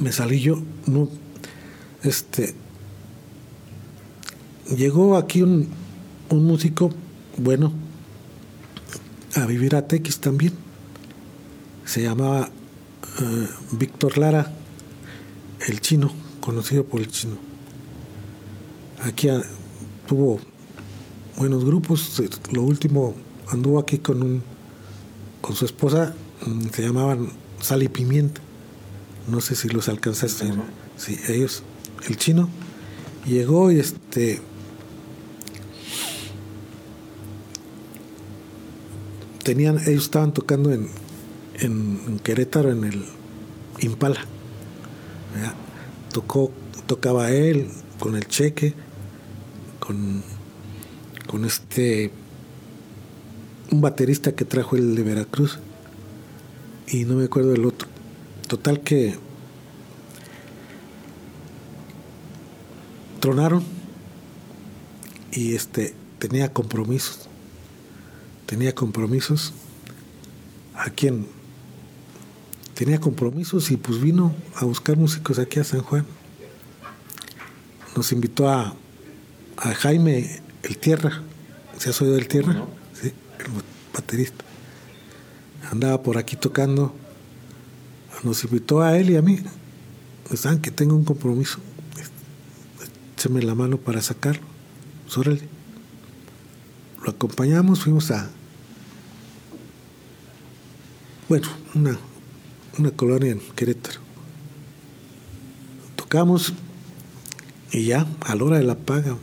me salí yo, no, este, llegó aquí un, un músico bueno, a vivir a Tequis también. Se llamaba eh, Víctor Lara, el chino, conocido por el chino. Aquí ah, tuvo buenos grupos. Lo último anduvo aquí con un con su esposa, mm, se llamaban Sal y Pimienta. No sé si los alcanzaste. Sí, ellos, el chino, llegó y este tenían, ellos estaban tocando en, en, Querétaro en el Impala. Tocó, tocaba él con el cheque, con, con este un baterista que trajo el de Veracruz y no me acuerdo del otro. Total que tronaron y este tenía compromisos tenía compromisos. ¿A quién? Tenía compromisos y pues vino a buscar músicos aquí a San Juan. Nos invitó a, a Jaime El Tierra. ¿Se has oído del Tierra? Sí, el baterista. Andaba por aquí tocando. Nos invitó a él y a mí. Pues, saben que tengo un compromiso. Écheme la mano para sacarlo. Pues, Lo acompañamos, fuimos a, bueno, una, una colonia en Querétaro. Tocamos y ya, a la hora de la paga,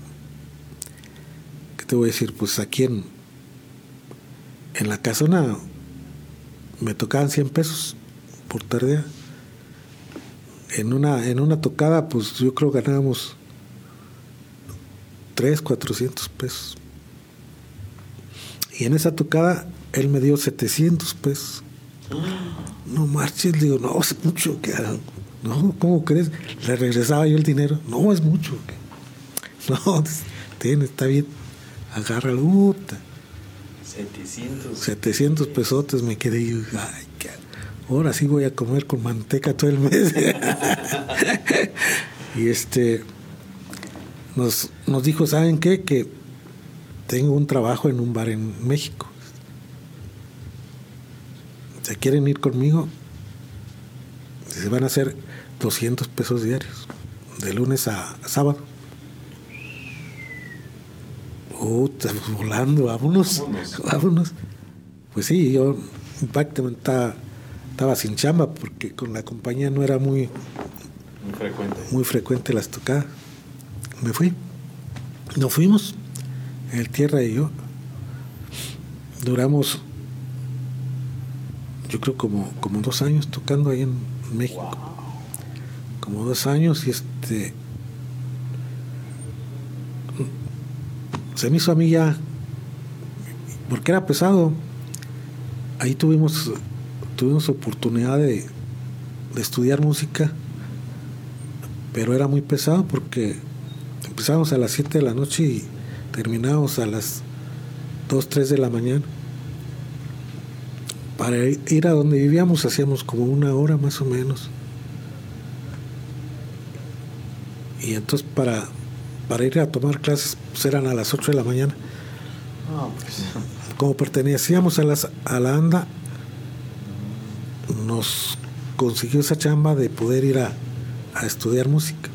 ¿qué te voy a decir? Pues aquí en, en la casona me tocaban 100 pesos por tardea. En una, en una tocada, pues yo creo ganábamos 3, 400 pesos. Y en esa tocada él me dio 700 pesos. No marches, digo, no, es mucho. que No, ¿cómo crees? Le regresaba yo el dinero. No, es mucho. No, tiene, está bien. Agárralo. Puta. 700. 700 pesotes me quedé yo. Ay, qué... Ahora sí voy a comer con manteca todo el mes. y este nos, nos dijo, ¿saben qué? Que tengo un trabajo en un bar en México. ¿Se quieren ir conmigo? Se van a hacer 200 pesos diarios, de lunes a, sábado. estamos volando, vámonos, vámonos. Pues sí, yo prácticamente estaba, estaba, sin chamba porque con la compañía no era muy, muy frecuente. Muy frecuente las tocadas. Me fui. Nos fuimos, el tierra y yo. Duramos yo creo como, como dos años tocando ahí en México. Como dos años y este se me hizo a mí ya porque era pesado. Ahí tuvimos tuvimos oportunidad de, estudiar música, pero era muy pesado porque Empezábamos a las 7 de la noche y terminábamos a las 2, 3 de la mañana. Para ir a donde vivíamos hacíamos como una hora más o menos. Y entonces para, para ir a tomar clases pues eran a las 8 de la mañana. Pues. Como pertenecíamos a, las, a la ANDA, nos consiguió esa chamba de poder ir a, a estudiar música.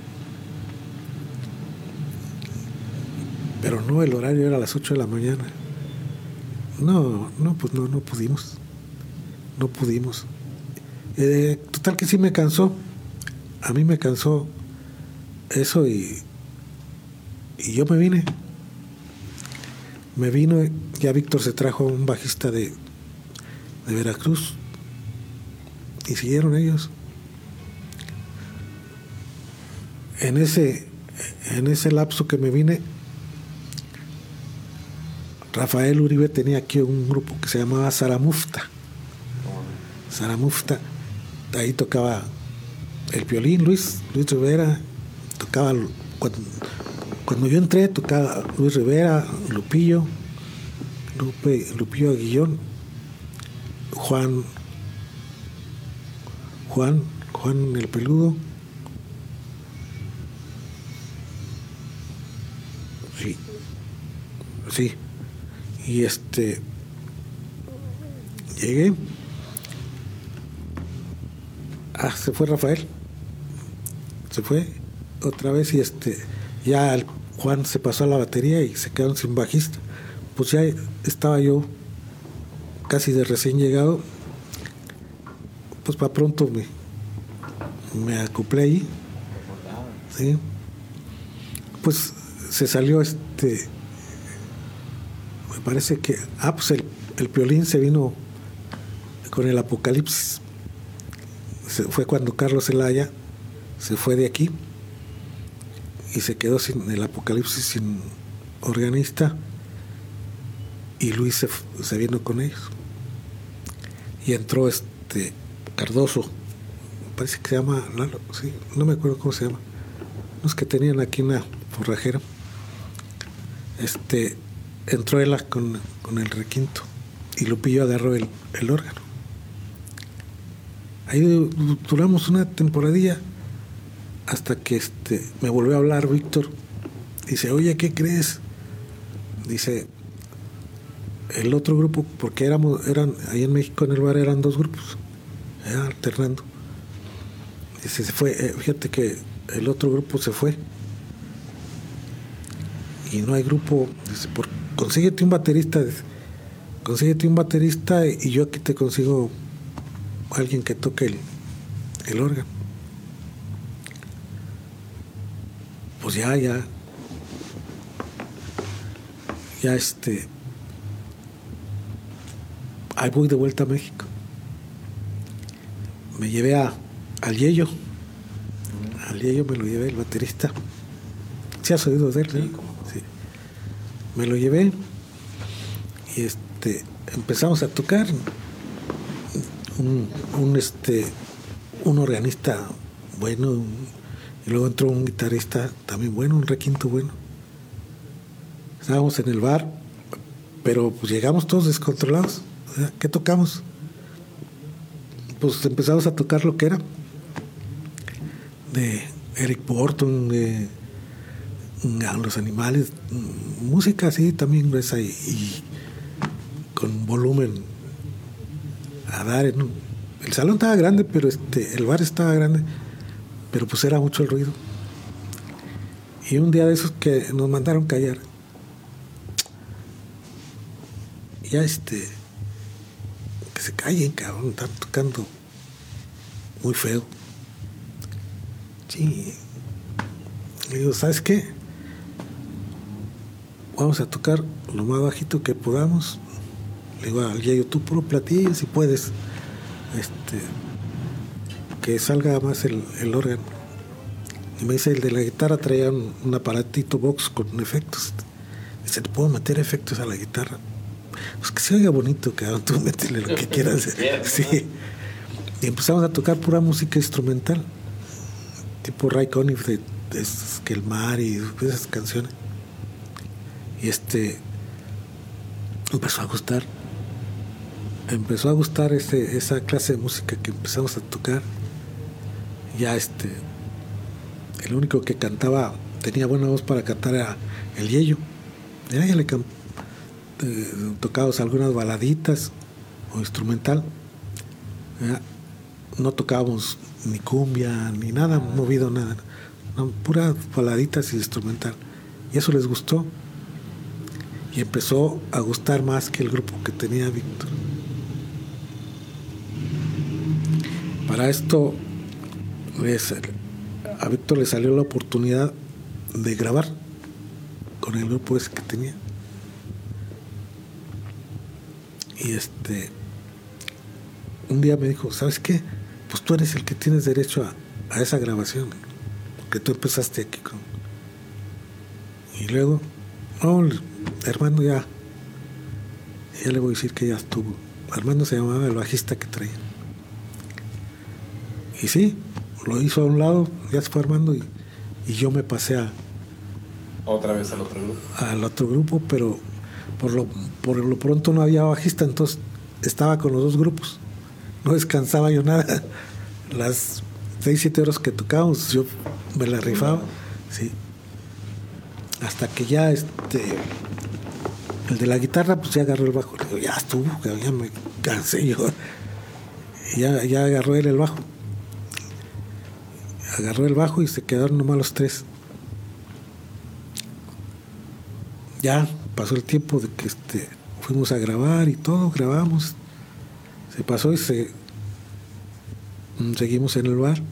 Pero no, el horario era a las 8 de la mañana. No, no, pues no, no pudimos. No pudimos. Eh, total que sí me cansó. A mí me cansó eso y, y yo me vine. Me vino, ya Víctor se trajo un bajista de, de Veracruz y siguieron ellos. En ese, en ese lapso que me vine, Rafael Uribe tenía aquí un grupo que se llamaba Saramufta. Saramufta, ahí tocaba el violín Luis, Luis Rivera, tocaba cuando, yo entré tocaba Luis Rivera, Lupillo, Lupe, Lupillo Aguillón, Juan, Juan, Juan el Peludo. Sí, sí. Y este, llegué. Ah, se fue Rafael. Se fue otra vez y este ya Juan se pasó a la batería y se quedaron sin bajista. Pues ya estaba yo casi de recién llegado. Pues para pronto me, me acoplé ahí. ¿sí? Pues se salió este. Me parece que. Ah, pues el, el piolín se vino con el apocalipsis. Fue cuando Carlos Zelaya se fue de aquí y se quedó sin el apocalipsis sin organista y Luis se, vino con ellos. Y entró este Cardoso parece que se llama sí, no me acuerdo cómo se llama. Los que tenían aquí una forrajera. Este entró él con, con el requinto y Lupillo agarró el, el órgano ahí duramos una temporadilla hasta que este, me volvió a hablar Víctor. Dice, oye, ¿qué crees? Dice, el otro grupo, porque éramos, eran, ahí en México en el bar eran dos grupos, alternando. Dice, se fue, eh, fíjate que el otro grupo se fue. Y no hay grupo, dice, por, consíguete un baterista, consíguete un baterista y yo aquí te consigo alguien que toque el, el órgano. pues ya, ya, ya este, ahí voy de vuelta a México. Me llevé a, al Yello, al Yello me lo llevé, el baterista. ¿Sí has oído de él? Sí, Me lo llevé y este, empezamos a tocar un, este, un organista bueno, y luego entró un guitarrista también bueno, un requinto bueno. Estábamos en el bar, pero pues llegamos todos descontrolados. ¿Qué tocamos? Pues empezamos a tocar lo que era. De Eric Burton, de los animales, música así también gruesa y con volumen a dar. El salón estaba grande, pero este, el bar estaba grande pero pues era mucho el ruido. Y un día de esos que nos mandaron callar, ya este, que se callen, cabrón, están tocando muy feo. Sí. Le digo, ¿sabes qué? Vamos a tocar lo más bajito que podamos. Le digo al Yayo, tú puro platillo si puedes. Este, que salga más el, órgano. Y me dice, el de la guitarra traía un, aparatito box con efectos. Dice, ¿te puedo meter efectos a la guitarra? Pues que se oiga bonito, cabrón, tú métele lo que quieras. sí. Y empezamos a tocar pura música instrumental, tipo Ray Conniff de es que el mar y esas canciones. Y este empezó a gustar. Empezó a gustar ese, esa clase de música que empezamos a tocar. Ya este, el único que cantaba, tenía buena voz para cantar era el Yello. Ya, ya le eh, tocábamos algunas baladitas o instrumental. no tocábamos ni cumbia, ni nada movido, nada. No, puras baladitas y instrumental. Y eso les gustó. Y empezó a gustar más que el grupo que tenía Víctor. Para esto, a Víctor le salió la oportunidad de grabar con el grupo ese que tenía. Y este, un día me dijo, ¿sabes qué? Pues tú eres el que tienes derecho a, a esa grabación, porque tú empezaste aquí con... Y luego, no, hermano ya, ya le voy a decir que ya estuvo. Armando se llamaba el bajista que traía. Y sí, lo hizo a un lado, ya se fue Armando y, y yo me pasé a... Otra vez al otro grupo. Al otro grupo, pero por lo, por lo pronto no había bajista, entonces estaba con los dos grupos. No descansaba yo nada. Las seis, siete horas que tocábamos, yo me la rifaba. Sí. Hasta que ya este el de la guitarra pues ya agarró el bajo. Le digo, ya estuvo, ya me cansé yo. Ya, ya agarró él el bajo. Agarró el bajo y se quedaron nomás los tres. Ya pasó el tiempo de que este, fuimos a grabar y todo, grabamos. Se pasó y se mm, seguimos en el bar.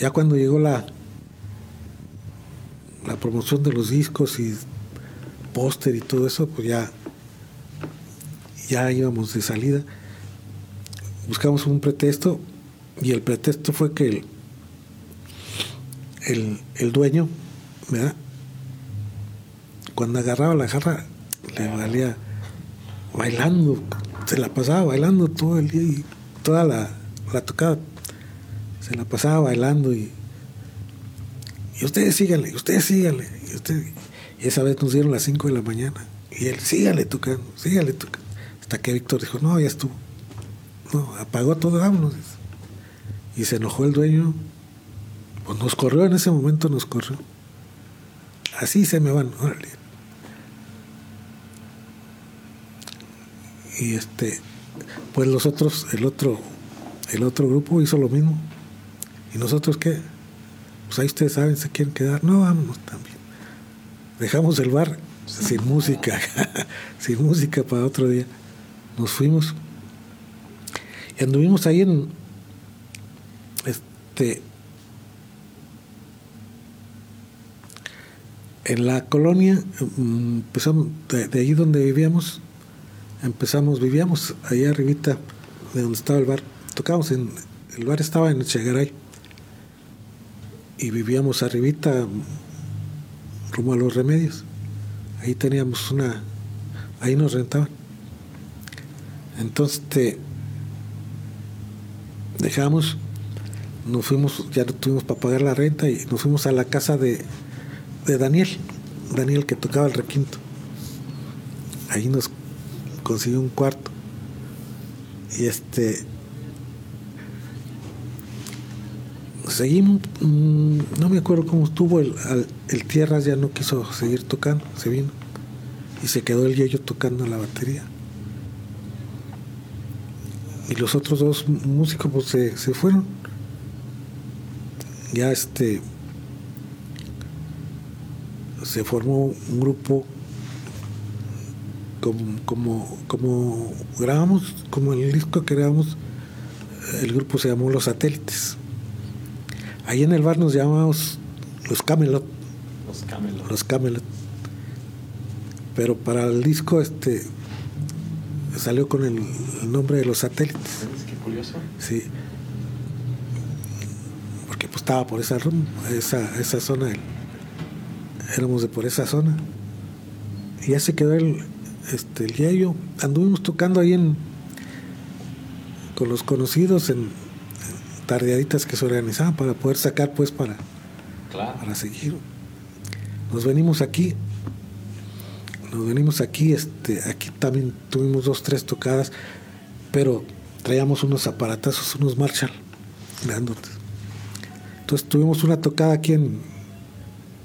Ya cuando llegó la la promoción de los discos y póster y todo eso, pues ya ya íbamos de salida. Buscamos un pretexto y el pretexto fue que el, el, dueño, ¿verdad? cuando agarraba la jarra le valía bailando, se la pasaba bailando todo el día y toda la, la tocada se la pasaba bailando y, y ustedes síganle, ustedes síganle, y, usted, esa vez nos dieron las 5 de la mañana y él síganle tocando, síganle tocando, hasta que Víctor dijo, no, ya estuvo, no, apagó todo, vámonos. Y se enojó el dueño, pues nos corrió en ese momento, nos corrió. Así se me van, órale. y este pues los otros el otro el otro grupo hizo lo mismo. Y nosotros qué pues ahí ustedes saben se quieren quedar. No vámonos también. Dejamos el bar sin música sin música para otro día. Nos fuimos. Y anduvimos ahí en este en la colonia mm, empezamos de, de ahí donde vivíamos empezamos, vivíamos ahí arribita de donde estaba el bar. Tocábamos en, el bar estaba en Chegaray y vivíamos arribita rumbo a los remedios. Ahí teníamos una, ahí nos rentaban. Entonces te dejamos, nos fuimos, ya no tuvimos para pagar la renta y nos fuimos a la casa de, de Daniel, Daniel que tocaba el requinto. Ahí nos consiguió un cuarto. Y este. Seguimos, mm, no me acuerdo cómo estuvo, el, el Tierras ya no quiso seguir tocando, se vino. Y se quedó el Yello tocando la batería. Y los otros dos músicos pues, se, se fueron. Ya este se formó un grupo como, como, como grabamos, como el disco que grabamos, el grupo se llamó Los Satélites. Ahí en el bar nos llamamos Los Camelot. Los Camelot. Los Camelot. Pero para el disco este salió con el, nombre de Los Satélites. Qué curioso. Sí. Pues estaba por esa, esa, esa zona. Éramos de por esa zona. Y ya se quedó el, este, el Yayo, anduvimos tocando ahí en con los conocidos en, tardeaditas que se organizaban para poder sacar pues para Claro. para seguir. Nos venimos aquí, nos venimos aquí, este, aquí también tuvimos dos, tres tocadas, pero traíamos unos aparatazos, unos Marshall, grandotes. Entonces tuvimos una tocada aquí en,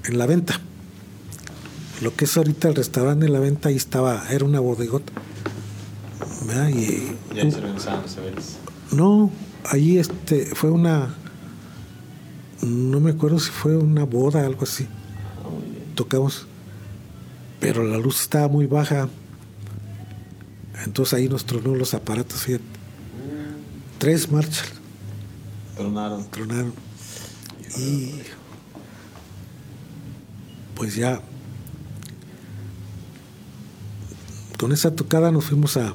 en la venta. Lo que es ahorita el restaurante en la venta, ahí estaba, era una bodegota. ¿verdad? Y, Y ahí se organizaban los eventos. no, ahí este, fue una, no me acuerdo si fue una boda, algo así. Ah. Tocamos, pero la luz estaba muy baja. Entonces ahí nos tronó los aparatos, fíjate. Tres marchas Tronaron. tronaron. Y pues ya con esa tocada nos fuimos a,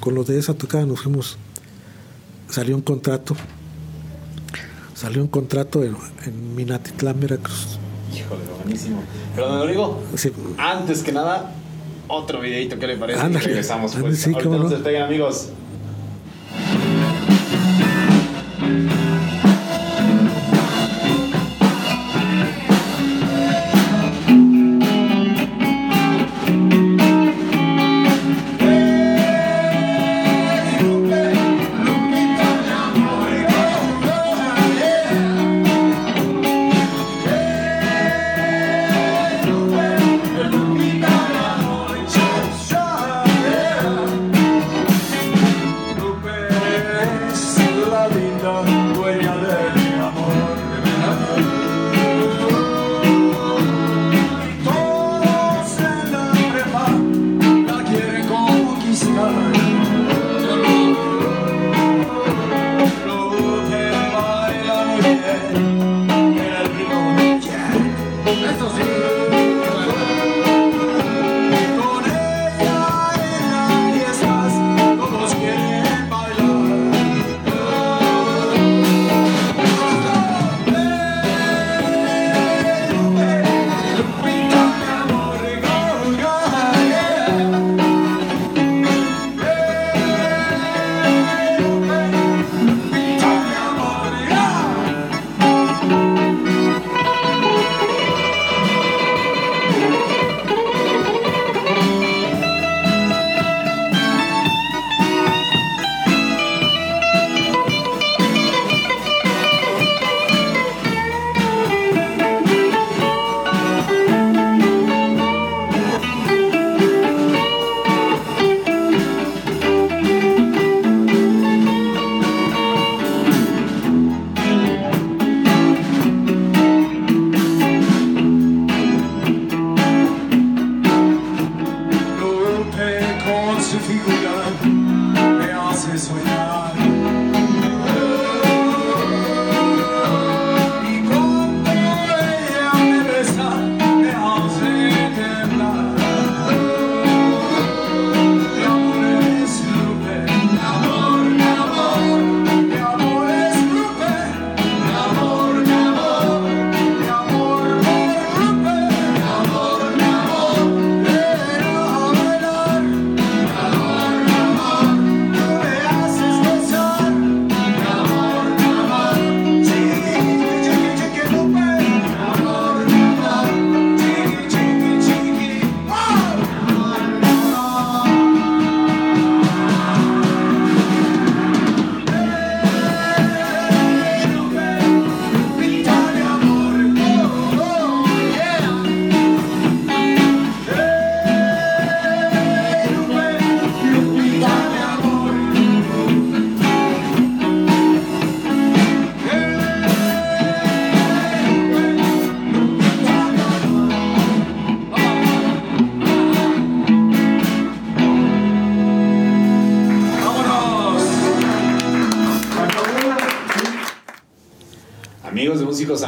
con lo de esa tocada nos fuimos, salió un contrato, salió un contrato en, en Minatitlán, Veracruz. Híjole, buenísimo. Pero Rodrigo, Sí, antes que nada, otro videito, ¿qué le parece? Ándale. regresamos pues. sí, Ahorita no se amigos.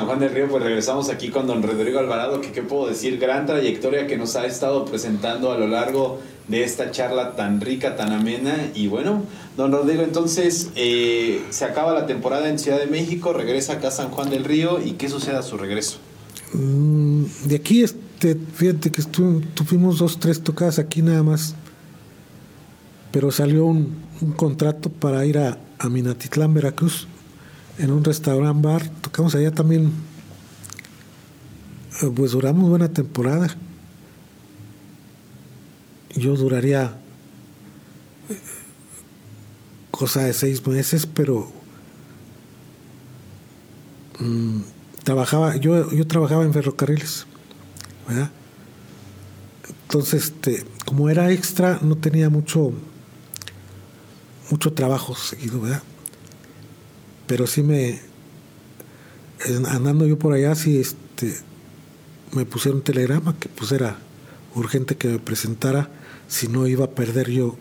Juan del Río, pues regresamos aquí con don Rodrigo Alvarado, que qué puedo decir, gran trayectoria que nos ha estado presentando a lo largo de esta charla tan rica, tan amena. Y bueno, don Rodrigo, entonces eh, se acaba la temporada en Ciudad de México, regresa acá a San Juan del Río y qué sucede a su regreso. Mm, de aquí, este, fíjate que tuvimos dos, tres tocadas aquí nada más. Pero salió un, un contrato para ir a, a Minatitlán, Veracruz, en un restaurant bar. Tocamos allá también Eh, Pues duramos buena temporada. Yo duraría eh, cosa de seis meses, pero mm, trabajaba, yo, yo trabajaba en ferrocarriles, ¿verdad? Entonces, este, como era extra, no tenía mucho, mucho trabajo seguido, ¿verdad? Pero sí me, andando yo por allá, sí, este, me pusieron un telegrama que pues era urgente que me presentara si no iba a perder yo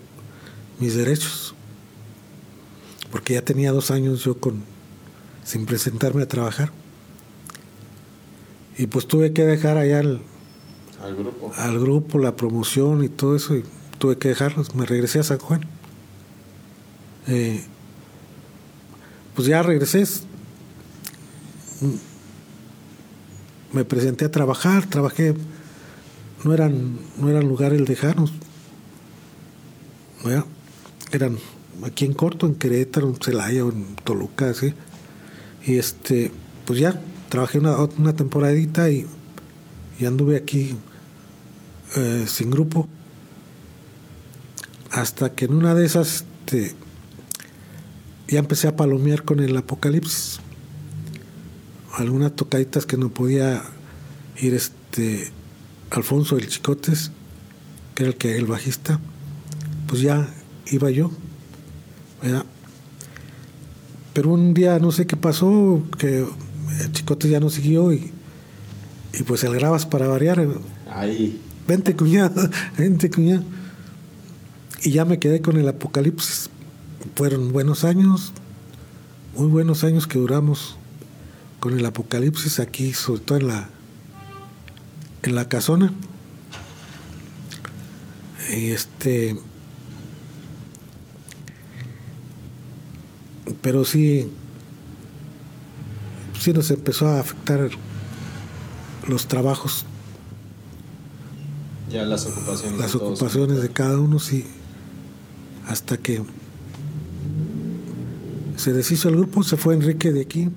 mis derechos. Porque ya tenía dos años yo con sin presentarme a trabajar. Y pues tuve que dejar allá el, Al grupo. al grupo, la promoción y todo eso, y tuve que dejarlos. Me regresé a San Juan. Eh, pues ya regresé. Me presenté a trabajar, trabajé. No eran, no eran lugares lejanos. ¿verdad? Eran aquí en Corto, en Querétaro, en Celaya en Toluca, así. Y este, pues ya, trabajé una, una temporadita y, y anduve aquí eh, sin grupo. Hasta que en una de esas este, ya empecé a palomear con el apocalipsis. Algunas tocaditas que no podía ir este Alfonso el Chicotes, que era el que el bajista, pues ya iba yo. ¿verdad? Pero un día no sé qué pasó, que el Chicotes ya no siguió y, y pues el grabas para variar. Ahí. Vente, cuñado, vente, cuñado. Y ya me quedé con el apocalipsis. Fueron buenos años, muy buenos años que duramos con el apocalipsis aquí, sobre todo en la, en la casona. Y este. Pero sí, sí nos empezó a afectar los trabajos Ya las ocupaciones. las de todos. ocupaciones de cada uno, sí, hasta que se deshizo el grupo, se fue Enrique de aquí.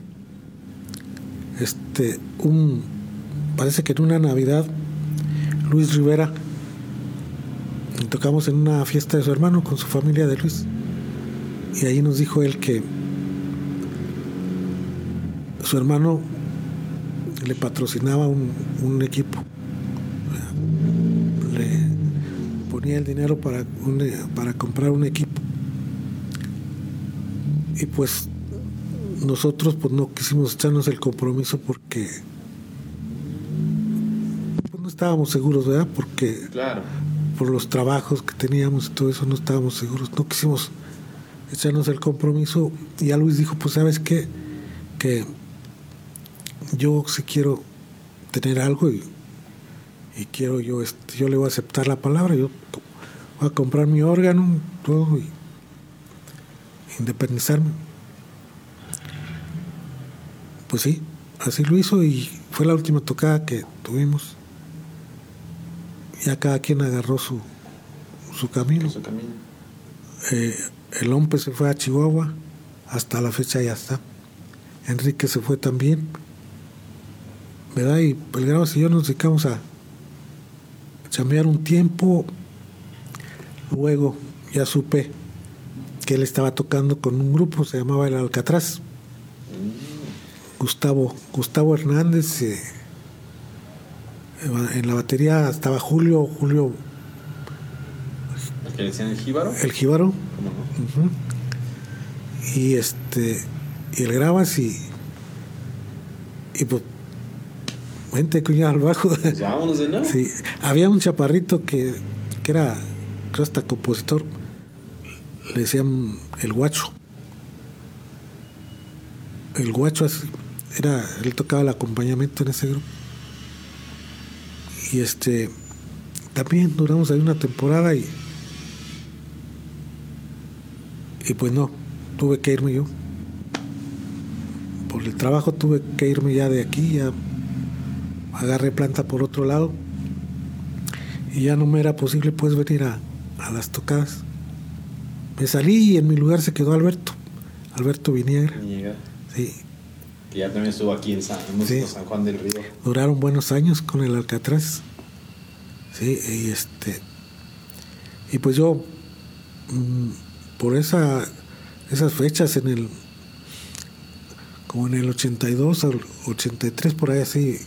Este, parece que en una Navidad, Luis Rivera, tocamos en una fiesta de su hermano con su familia de Luis, y ahí nos dijo él que su hermano le patrocinaba un, equipo le ponía el dinero para, para comprar un equipo. Y pues nosotros pues no quisimos echarnos el compromiso porque pues, no estábamos seguros, ¿verdad? Porque Claro. por los trabajos que teníamos y todo eso no estábamos seguros. No quisimos echarnos el compromiso. Y ya Luis dijo, pues sabes qué, que yo sí quiero tener algo y, y quiero yo, este, yo le voy a aceptar la palabra, yo voy a comprar mi órgano, todo y independizarme. Pues sí, así lo hizo y fue la última tocada que tuvimos. Ya cada quien agarró su, su camino. Su camino. Eh, el hombre se fue a Chihuahua, hasta la fecha ya está. Enrique se fue también. ¿Verdad? Y el Gravas y yo nos dedicamos a chambear un tiempo. Luego ya supe que él estaba tocando con un grupo, se llamaba El Alcatraz. Gustavo, Gustavo Hernández. eh, en la batería estaba Julio, Julio El que decían el jíbaro. el Jíbaro. ¿Cómo no? Y este, y el grabas y, y pues, vente cuñado al bajo. Pues vámonos de nuevo. Sí, había un chaparrito que, que era, creo hasta compositor, le decían el guacho. El guacho era, él tocaba el acompañamiento en ese grupo. Y este, también duramos ahí una temporada y, y pues no, tuve que irme yo. Por el trabajo tuve que irme ya de aquí, ya agarré planta por otro lado y ya no me era posible pues venir a, a las tocadas. Me salí y en mi lugar se quedó Alberto, Alberto llegar. sí, que ya también estuvo aquí en San, en Músicos Sí. San Juan del Río. Duraron buenos años con el Alcatraz. Sí, y este. Y pues yo, mm, por esa, esas fechas, en el. como en el 82 al 83, por ahí así,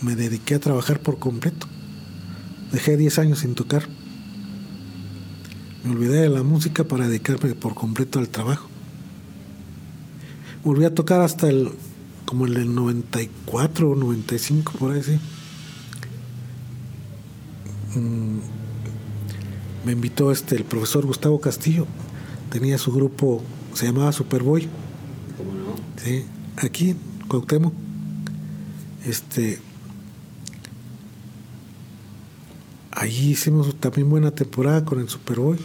me dediqué a trabajar por completo. Dejé 10 años sin tocar. Me olvidé de la música para dedicarme por completo al trabajo. Volví a tocar hasta el como el del 94 o 95 por ahí sí. Mm, me invitó este el profesor Gustavo Castillo. Tenía su grupo, se llamaba Superboy, ¿Cómo no? sí, aquí Cuauhtémoc. Este Allí hicimos también buena temporada con el Superboy.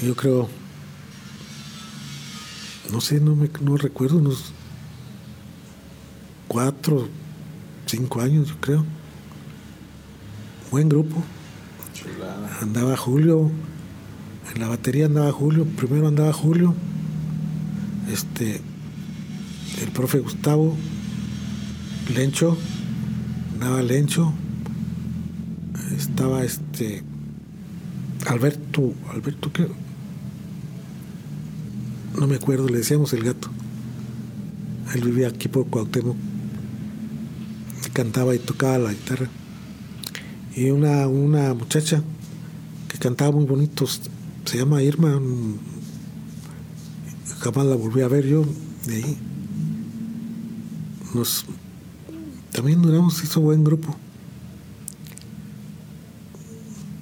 Y Yo creo, no sé, no me no recuerdo, unos cuatro, cinco años, yo creo. Buen grupo. Chulada. Andaba Julio, en la batería andaba Julio, primero andaba Julio, este, el profe Gustavo, Lencho, andaba Lencho, estaba este, Alberto, Alberto qué, no me acuerdo, le decíamos el gato, él vivía aquí por Cuauhtémoc, cantaba y tocaba la guitarra y una, una muchacha que cantaba muy bonito, se llama Irma, mm, jamás la volví a ver yo de ahí. Nos, también duramos, hizo buen grupo.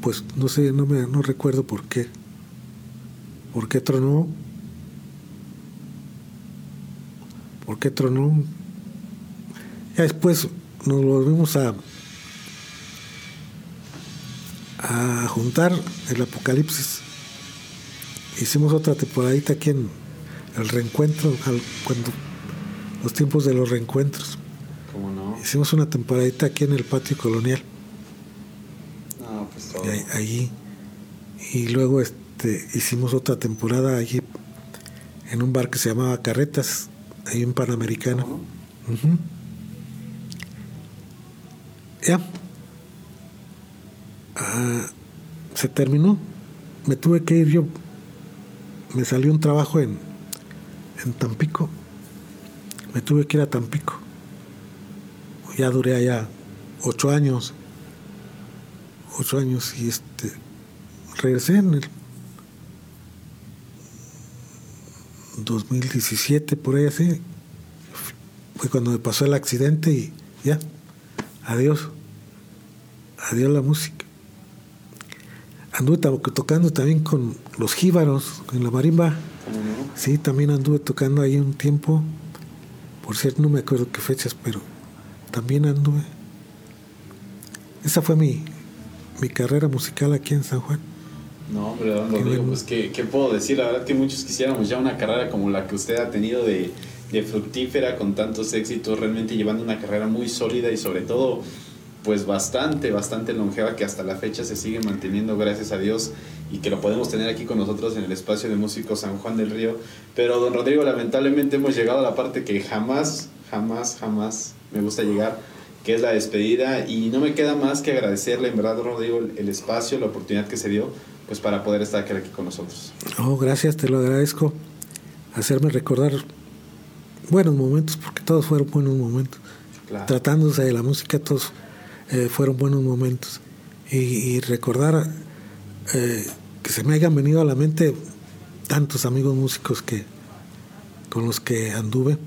Pues no sé, no me no recuerdo por qué. ¿Por qué tronó? ¿Por qué tronó? Ya después nos volvimos a, a juntar el Apocalipsis. Hicimos otra temporadita aquí en el reencuentro, al- cuando los tiempos de los reencuentros. ¿Cómo no? Hicimos una temporadita aquí en el patio colonial, No, pues todo. y ahí- allí. Y luego este, hicimos otra temporada allí en un bar que se llamaba Carretas, ahí en Panamericana. ¿Cómo no? Ujú. Ya. Ah, se terminó. Me tuve que ir yo. Me salió un trabajo en, en Tampico. Me tuve que ir a Tampico. Ya duré allá ocho años. Ocho años y este. Regresé en el 2017, por ahí así fue cuando me pasó el accidente y ya, adiós, adiós la música. Anduve to- tocando también con los jíbaros, en la marimba, sí, también anduve tocando ahí un tiempo, por cierto no me acuerdo qué fechas, pero también anduve. Esa fue mi, mi carrera musical aquí en San Juan. No, hombre, don Rodrigo, pues ¿qué, qué puedo decir? La verdad que muchos quisiéramos ya una carrera como la que usted ha tenido de, de fructífera, con tantos éxitos, realmente llevando una carrera muy sólida y sobre todo, pues bastante, bastante longeva que hasta la fecha se sigue manteniendo, gracias a Dios, y que lo podemos tener aquí con nosotros en el espacio de músicos San Juan del Río. Pero, don Rodrigo, lamentablemente hemos llegado a la parte que jamás, jamás, jamás me gusta llegar que es la despedida y no me queda más que agradecerle en verdad Rodrigo el, espacio, la oportunidad que se dio pues para poder estar aquí con nosotros. Oh, gracias, te lo agradezco. Hacerme recordar buenos momentos, porque todos fueron buenos momentos. Claro. Tratándose de la música, todos eh, fueron buenos momentos. Y, y recordar eh, que se me hayan venido a la mente tantos amigos músicos que con los que anduve.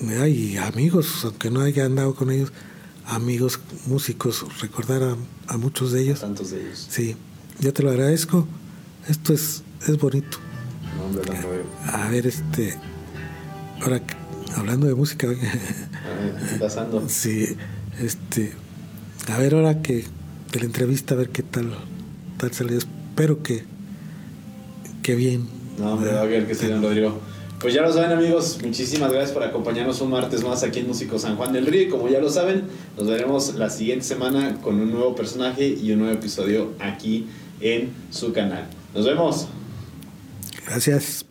¿Verdad? Y amigos, aunque no haya andado con ellos, amigos músicos, recordar a, a muchos de ellos. Tantos de ellos. Sí, yo te lo agradezco. Esto es, es bonito. No, hombre, don Rodrigo. A ver, este. Ahora, hablando de música, Ah, Pasando. sí, este. A ver, ahora que de la entrevista, a ver qué tal, tal salió. Espero que, que bien. No, hombre, a ver que sí, don Rodrigo. Pues ya lo saben amigos, muchísimas gracias por acompañarnos un martes más aquí en Músico San Juan del Río. Y como ya lo saben, nos veremos la siguiente semana con un nuevo personaje y un nuevo episodio aquí en su canal. Nos vemos. Gracias.